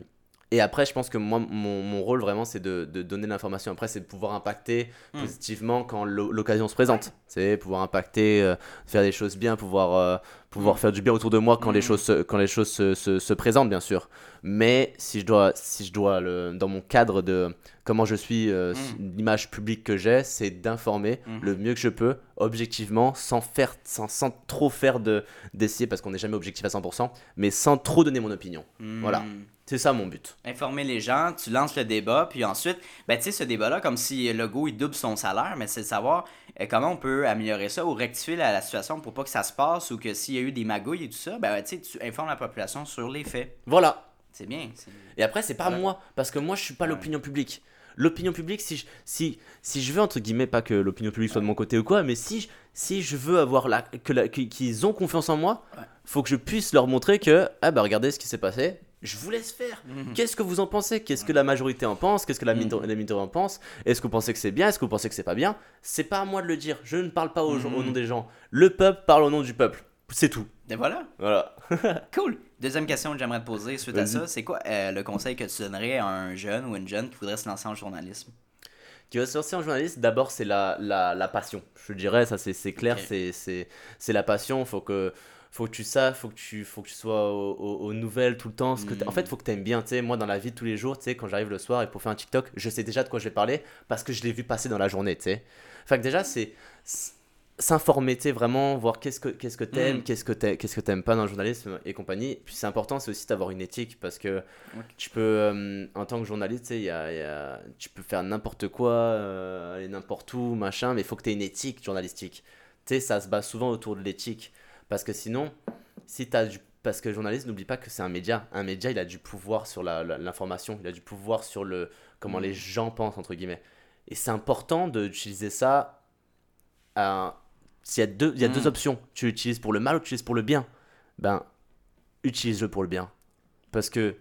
Speaker 3: et après, je pense que moi, mon, mon rôle vraiment, c'est de, de donner l'information. Après, c'est de pouvoir impacter
Speaker 2: Hmm.
Speaker 3: positivement quand l'o- l'occasion se présente. C'est pouvoir impacter, euh, faire des choses bien, pouvoir, euh, pouvoir
Speaker 2: Hmm.
Speaker 3: faire du bien autour de moi quand les
Speaker 2: Hmm.
Speaker 3: choses, se, quand les choses se, se, se présentent, bien sûr. Mais si je dois, si je dois le, dans mon cadre de comment je suis, euh,
Speaker 2: Hmm.
Speaker 3: l'image publique que j'ai, c'est d'informer
Speaker 2: Mhm.
Speaker 3: le mieux que je peux, objectivement, sans, faire, sans, sans trop faire de, d'essayer, parce qu'on n'est jamais objectif à 100%, mais sans trop donner mon opinion. Voilà.
Speaker 2: Hmm.
Speaker 3: C'est ça mon but.
Speaker 2: Informer les gens, tu lances le débat, puis ensuite, ben, tu sais, ce débat-là, comme si Legault, il double son salaire, mais c'est de savoir euh, comment on peut améliorer ça ou rectifier la, la situation pour pas que ça se passe ou que s'il y a eu des magouilles et tout ça, ben, tu sais, tu informes la population sur les faits.
Speaker 3: Voilà.
Speaker 2: C'est bien.
Speaker 3: Et après, c'est pas moi, parce que moi, je suis pas
Speaker 2: Ouais.
Speaker 3: l'opinion publique. L'opinion publique, si je, si, si je veux, entre guillemets, pas que l'opinion publique soit de mon côté ou quoi, mais si, je- si je veux avoir la, que la- qu'ils ont confiance en moi, faut que je puisse leur montrer que, ah bah regardez ce qui s'est passé, je vous laisse faire.
Speaker 2: Mhm.
Speaker 3: Qu'est-ce que vous en pensez? Qu'est-ce que la majorité en pense? Qu'est-ce que la,
Speaker 2: Mhm.
Speaker 3: la minorité en pense? Est-ce que vous pensez que c'est bien? Est-ce que vous pensez que c'est pas bien? C'est pas à moi de le dire. Je ne parle pas aux gens- au
Speaker 2: Mhm.
Speaker 3: nom des gens. Le peuple parle au nom du peuple. C'est tout.
Speaker 2: Et voilà.
Speaker 3: Voilà. [laughs]
Speaker 2: Cool. Deuxième question que j'aimerais te poser suite à ça, c'est quoi euh, le conseil que tu donnerais à un jeune ou une jeune qui voudrait se lancer en journalisme?
Speaker 3: Qui va se lancer en journaliste, d'abord c'est la, la, la passion. Je dirais, ça c'est clair, c'est- la passion. Faut que, faut que tu saches, faut que tu, faut que tu sois au- au- aux, nouvelles tout le temps. Ce que t'a- En fait, faut que tu aimes bien. Tu sais, moi dans la vie de tous les jours, tu sais, quand j'arrive le soir et pour faire un TikTok, je sais déjà de quoi je vais parler parce que je l'ai vu passer dans la journée. Tu sais. Fait que déjà, c'est s'informer, tu sais, vraiment voir qu'est-ce que qu'est-ce que t'aimes,
Speaker 2: Mm.
Speaker 3: qu'est-ce que t'aimes, qu'est-ce que t'aimes pas dans le journalisme et compagnie. Puis c'est important, c'est aussi d'avoir une éthique parce que tu peux, euh, en tant que journaliste, tu y a- y a- tu peux faire n'importe quoi, euh, aller n'importe où, machin, mais il faut que tu aies une éthique journalistique. Tu sais, ça se base souvent autour de l'éthique. Parce que sinon, si tu as du Parce que le journaliste, n'oublie pas que c'est un média. Un média, il a du pouvoir sur l'information, il a du pouvoir sur le comment
Speaker 2: Mm.
Speaker 3: les gens pensent, entre guillemets. Et c'est important d'utiliser ça. à- S'il y a, deux, il y a deux options, tu l'utilises pour le mal ou tu l'utilises pour le bien, ben, utilise-le pour le bien. Parce que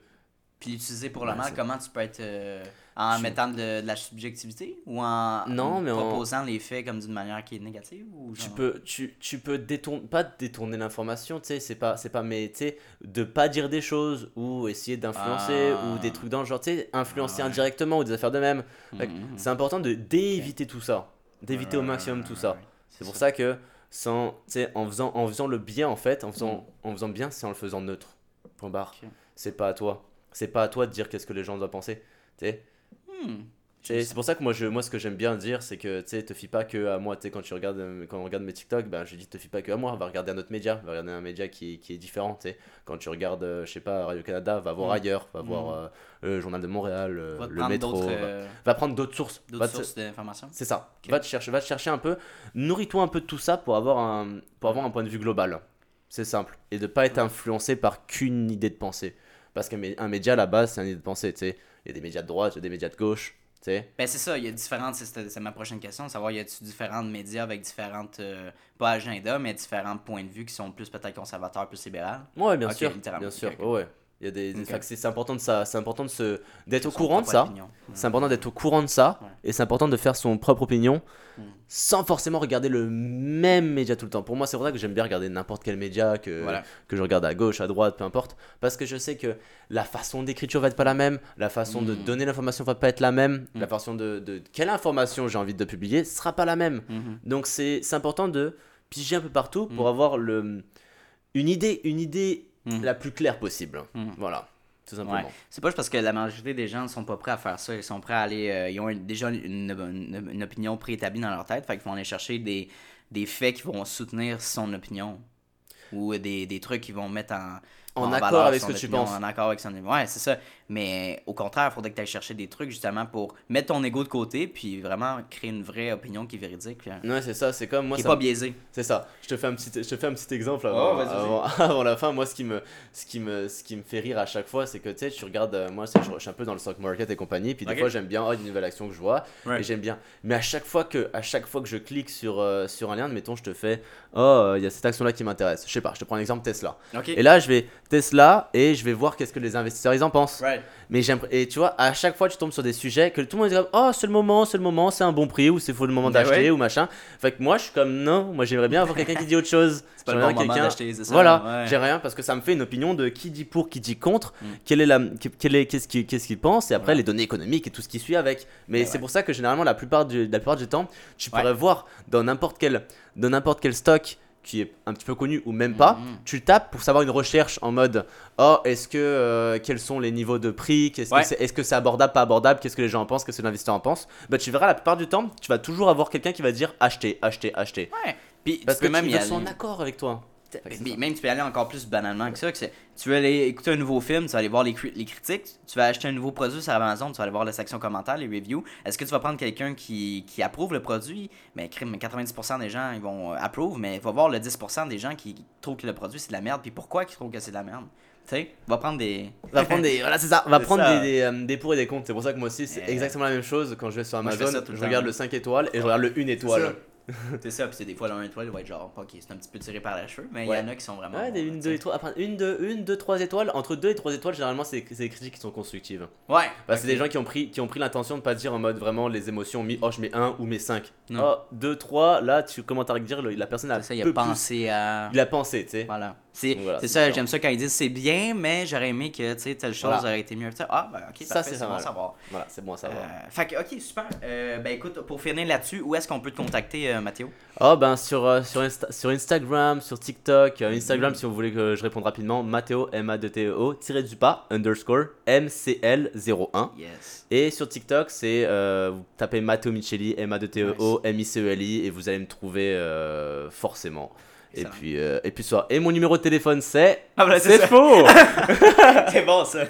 Speaker 2: Puis l'utiliser pour le
Speaker 3: Ouais,
Speaker 2: mal, comment tu peux être. euh, en
Speaker 3: Je-
Speaker 2: mettant de, de la subjectivité ou en,
Speaker 3: Non, mais en-
Speaker 2: proposant les faits comme d'une manière qui est négative ou
Speaker 3: tu
Speaker 2: genre-
Speaker 3: peux, tu, tu peux détourner, pas détourner l'information, tu sais, c'est pas, c'est pas, mais tu sais, de pas dire des choses ou essayer d'influencer
Speaker 2: Ah.
Speaker 3: ou des trucs dans le genre, tu sais, influencer
Speaker 2: Ah ouais.
Speaker 3: indirectement ou des affaires de même.
Speaker 2: Mhm, mhm.
Speaker 3: C'est important de d'éviter tout ça, d'éviter au maximum tout ça. C'est pour ça que sans, en faisant, en faisant le bien en fait, en faisant,
Speaker 2: Mm.
Speaker 3: en faisant bien, c'est en le faisant neutre. Point barre. C'est pas à toi. C'est pas à toi de dire qu'est-ce que les gens doivent penser. Tu sais,
Speaker 2: Hmm.
Speaker 3: C'est c'est pour ça que moi, je, moi, ce que j'aime bien dire, c'est que tu sais, te fie pas que à moi. Tu sais, quand tu regardes, euh, quand on regarde mes TikTok, ben, je dis te fie pas que à moi. Va regarder un autre média, va regarder un média qui, qui est différent. Tu sais, quand tu regardes, euh, je sais pas, Radio Canada, va voir
Speaker 2: Mm.
Speaker 3: ailleurs, va
Speaker 2: Mm.
Speaker 3: voir euh, le Journal de Montréal, euh, le métro. va-
Speaker 2: euh,
Speaker 3: Va prendre d'autres sources.
Speaker 2: d'autres sources d'informations.
Speaker 3: C'est ça. Va te chercher, va te chercher un peu. Nourris-toi un peu de tout ça pour avoir un, pour avoir un point de vue global. C'est simple. Et de pas être influencé par qu'une idée de pensée. Parce qu'un mé- un média à la base, c'est une idée de pensée. Tu sais, il y a des médias de droite, il y a des médias de gauche.
Speaker 2: Ben c'est ça, il y a différentes, c'est- ma prochaine question, savoir y a-t-il différents médias avec différentes, euh, pas agendas, mais différents points de vue qui sont plus peut-être conservateurs, plus libérales.
Speaker 3: Ouais, bien sûr. Bien sûr. Ouais. Il y a des, c'est important de ça. C'est important de se d'être au courant de ça. C'est important d'être au courant de ça
Speaker 2: Ouais.
Speaker 3: et c'est important de faire son propre opinion
Speaker 2: Mm.
Speaker 3: sans forcément regarder le même média tout le temps. Pour moi, c'est pour ça que j'aime bien regarder n'importe quel média que,
Speaker 2: Voilà.
Speaker 3: que je regarde à gauche, à droite, peu importe. Parce que je sais que la façon d'écriture va être pas la même, la façon de
Speaker 2: Mm.
Speaker 3: donner l'information va pas être la même,
Speaker 2: Mm.
Speaker 3: la façon de, de quelle information j'ai envie de publier sera pas la même.
Speaker 2: Mhm.
Speaker 3: Donc c'est c'est important de piger un peu partout pour avoir le, une idée, une idée
Speaker 2: Mm.
Speaker 3: la plus claire possible.
Speaker 2: Mm.
Speaker 3: Voilà, tout simplement.
Speaker 2: Ouais. C'est pas parce que la majorité des gens ne sont pas prêts à faire ça. Ils sont prêts à aller. euh, ils ont une- déjà une, une- une opinion préétablie dans leur tête. Fait qu'ils vont aller chercher des, des faits qui vont soutenir son opinion. Ou des, des trucs qui vont mettre en.
Speaker 3: En
Speaker 2: en
Speaker 3: accord avec ce
Speaker 2: son
Speaker 3: que tu penses.
Speaker 2: En accord avec son Ouais, c'est ça. Mais au contraire, il faudrait que tu ailles chercher des trucs justement pour mettre ton ego de côté. Puis vraiment créer une vraie opinion qui est véridique. Puis, euh,
Speaker 3: Ouais, c'est ça, c'est comme moi.
Speaker 2: qui pas biaisée.
Speaker 3: C'est ça. Je te fais un petit, je te fais un petit exemple avant,
Speaker 2: Oh,
Speaker 3: avant, [laughs] avant la fin. Moi, ce qui me, ce qui me, ce qui me fait rire à chaque fois, c'est que tu sais, tu regardes, euh, moi, c'est- je, je suis un peu dans le stock market et compagnie, puis des fois, j'aime bien, oh, une nouvelle action que je vois, et j'aime bien. Mais à chaque fois que, à chaque fois que je clique sur, euh, sur un lien, mettons, je te fais, oh, euh, il y a cette action-là qui m'intéresse. Je sais pas, je te prends un exemple Tesla.
Speaker 2: Ok.
Speaker 3: Et là, je vais Tesla et je vais voir qu'est-ce que les investisseurs ils en pensent.
Speaker 2: Right.
Speaker 3: Mais j'aime et tu vois, à chaque fois tu tombes sur des sujets que tout le monde dit oh c'est le moment, c'est le moment, c'est un bon prix ou c'est faut le moment
Speaker 2: Ben
Speaker 3: d'acheter
Speaker 2: ouais.
Speaker 3: ou machin. Fait que moi je suis comme non, moi j'aimerais bien avoir quelqu'un qui dit autre chose. [laughs]
Speaker 2: C'est pas le bon
Speaker 3: quelqu'un-. Voilà,
Speaker 2: ouais.
Speaker 3: j'ai rien parce que ça me fait une opinion de qui dit pour, qui dit contre,
Speaker 2: Mm.
Speaker 3: quelle est la, quelle est, qu'est-ce qu'il, qu'est-ce qu'il pense et après
Speaker 2: Ouais.
Speaker 3: les données économiques et tout ce qui suit avec. Mais
Speaker 2: Ouais,
Speaker 3: c'est pour ça que généralement la plupart du, la plupart du temps, tu pourrais voir dans n'importe quel, dans n'importe quel stock qui est un petit peu connu ou même pas,
Speaker 2: Mhm.
Speaker 3: tu tapes pour savoir une recherche en mode oh est-ce que euh, quels sont les niveaux de prix, qu'est-ce
Speaker 2: Ouais.
Speaker 3: que c'est, est-ce que c'est abordable, pas abordable, qu'est-ce que les gens en pensent, qu'est-ce que l'investisseur en pense. Bah tu verras la plupart du temps, tu vas toujours avoir quelqu'un qui va dire acheter, acheter, acheter.
Speaker 2: Ouais. Puis
Speaker 3: Parce que
Speaker 2: même aller.
Speaker 3: sont en accord avec toi.
Speaker 2: Mais même tu peux aller encore plus banalement que ça. Que tu veux aller écouter un nouveau film, tu vas aller voir les, cri- les critiques, tu vas acheter un nouveau produit sur Amazon, tu vas aller voir la section commentaires, les reviews. Est-ce que tu vas prendre quelqu'un qui, qui approuve le produit? Mais crime, 90% des gens ils vont euh, approve, mais va voir le 10% des gens qui trouvent que le produit c'est de la merde. Puis pourquoi ils trouvent que c'est de la merde? Tu sais, va prendre des.
Speaker 3: va prendre des [laughs] voilà c'est ça va prendre
Speaker 2: ça.
Speaker 3: des, des, euh, des pour et des contre c'est pour ça que moi aussi c'est
Speaker 2: Eh.
Speaker 3: exactement la même chose quand je vais sur
Speaker 2: Moi, je
Speaker 3: Amazon je,
Speaker 2: temps.
Speaker 3: regarde le 5 étoiles et je regarde le 1 étoile
Speaker 2: c'est ça, puis c'est des fois 1 étoile, il va être genre, ok, c'est un petit peu tiré par les cheveux, mais il
Speaker 3: Ouais.
Speaker 2: y en a qui sont vraiment.
Speaker 3: ouais des
Speaker 2: bons,
Speaker 3: 1
Speaker 2: tu
Speaker 3: 2
Speaker 2: sais.
Speaker 3: et 3 après une 2 une 2 3 étoiles entre 2 et 3 étoiles généralement c'est des critiques qui sont constructives
Speaker 2: Ouais.
Speaker 3: Bah, c'est des gens qui ont pris qui ont pris l'intention de pas dire en mode vraiment les émotions mis oh je mets 1 ou mets 5
Speaker 2: Non.
Speaker 3: oh 2 3 là tu commences à dire la personne a
Speaker 2: ça, il a
Speaker 3: plus-
Speaker 2: pensé à.
Speaker 3: il a pensé tu sais
Speaker 2: Voilà. C'est
Speaker 3: voilà,
Speaker 2: ça, j'aime ça quand ils disent c'est bien, mais j'aurais aimé que tu sais, telle chose
Speaker 3: Voilà.
Speaker 2: aurait été mieux. Ah, ben ok,
Speaker 3: Ça, c'est
Speaker 2: bon à savoir.
Speaker 3: voilà c'est bon à savoir
Speaker 2: Euh, fait que, ok, super. Euh, ben écoute, pour finir là-dessus, où est-ce qu'on peut te contacter, euh, Mathéo?
Speaker 3: Oh ben sur, euh, sur, Insta- sur Instagram, sur TikTok, euh,
Speaker 2: Mm.
Speaker 3: Instagram si vous voulez que je réponde rapidement, Matteo, m a d t e o tiré du pas, underscore, MCL01.
Speaker 2: Yes.
Speaker 3: Et sur TikTok, c'est, euh, vous tapez Matteo Micheli, m a d t e et vous allez me trouver forcément. Et
Speaker 2: Excellent.
Speaker 3: puis, euh, et puis. Et mon numéro de téléphone c'est...
Speaker 2: Ah, ben, c'est
Speaker 3: faux [laughs] [laughs]
Speaker 2: c'est bon ça.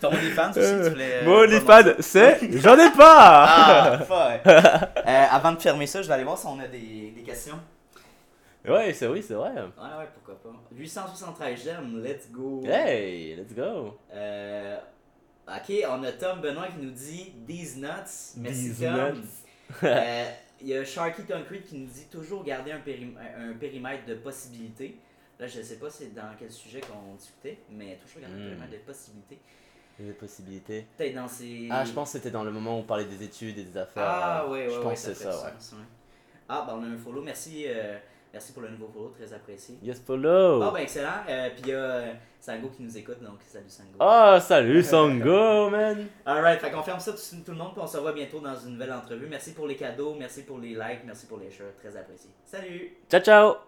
Speaker 2: Ton OnlyFans aussi, tu voulais. euh,
Speaker 3: Mon OnlyFans c'est... [laughs] J'en ai pas
Speaker 2: Ah, fuck. Euh, avant de fermer ça, je vais aller voir si on a des, des questions.
Speaker 3: Ouais, c'est oui, c'est vrai.
Speaker 2: Ouais, ouais, pourquoi pas. 873 j'aime, let's go.
Speaker 3: Hey, let's go.
Speaker 2: Euh, ok, on a Tom Benoît qui nous dit These nuts. Merci
Speaker 3: These
Speaker 2: Tom.
Speaker 3: nuts.
Speaker 2: Il y a Sharky Concrete qui nous dit toujours garder un, périm- un périmètre de possibilités. Là, je sais pas c'est dans quel sujet qu'on discutait, mais toujours garder un
Speaker 3: Hmm.
Speaker 2: périmètre de possibilités.
Speaker 3: Des possibilités.
Speaker 2: Peut-être dans ces.
Speaker 3: Ah, je pense que c'était dans le moment où on parlait des études et des affaires.
Speaker 2: Ah, ouais, ouais,
Speaker 3: Je
Speaker 2: ouais,
Speaker 3: pense que c'est ça, ouais.
Speaker 2: Ah, ben on a un follow. Merci, euh, merci pour le nouveau follow, très apprécié.
Speaker 3: Yes, follow.
Speaker 2: Ah, ben excellent. Euh, Puis il y a euh, Sango qui nous écoute, donc salut Sango.
Speaker 3: Oh, salut Sango, [laughs] man.
Speaker 2: Alright, fait qu'on ferme ça tout, tout le monde, puis on se revoit bientôt dans une nouvelle entrevue. Merci pour les cadeaux, merci pour les likes, merci pour les shares, très apprécié. Salut!
Speaker 3: Ciao, ciao.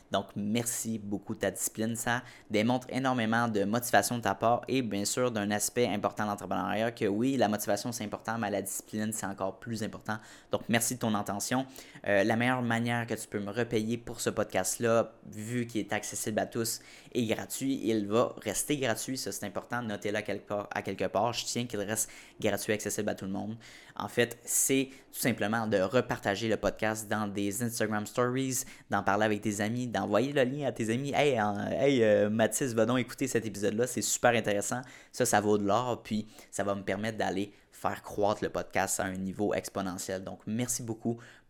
Speaker 2: Donc, merci beaucoup de ta discipline. Ça démontre énormément de motivation de ta part et bien sûr d'un aspect important de l'entrepreneuriat que oui, la motivation c'est important, mais la discipline c'est encore plus important. Donc, merci de ton intention. Euh, la meilleure manière que tu peux me repayer pour ce podcast-là, vu qu'il est accessible à tous et gratuit, il va rester gratuit. Ça, c'est important. Notez-le à quelque part. À quelque part. Je tiens qu'il reste gratuit, accessible à tout le monde. En fait, c'est tout simplement de repartager le podcast dans des Instagram Stories, d'en parler avec tes amis, d'envoyer le lien à tes amis. Hey, hey euh, Mathis, va donc écouter cet épisode-là. C'est super intéressant. Ça, ça vaut de l'or. Puis, ça va me permettre d'aller faire croître le podcast à un niveau exponentiel. Donc, merci beaucoup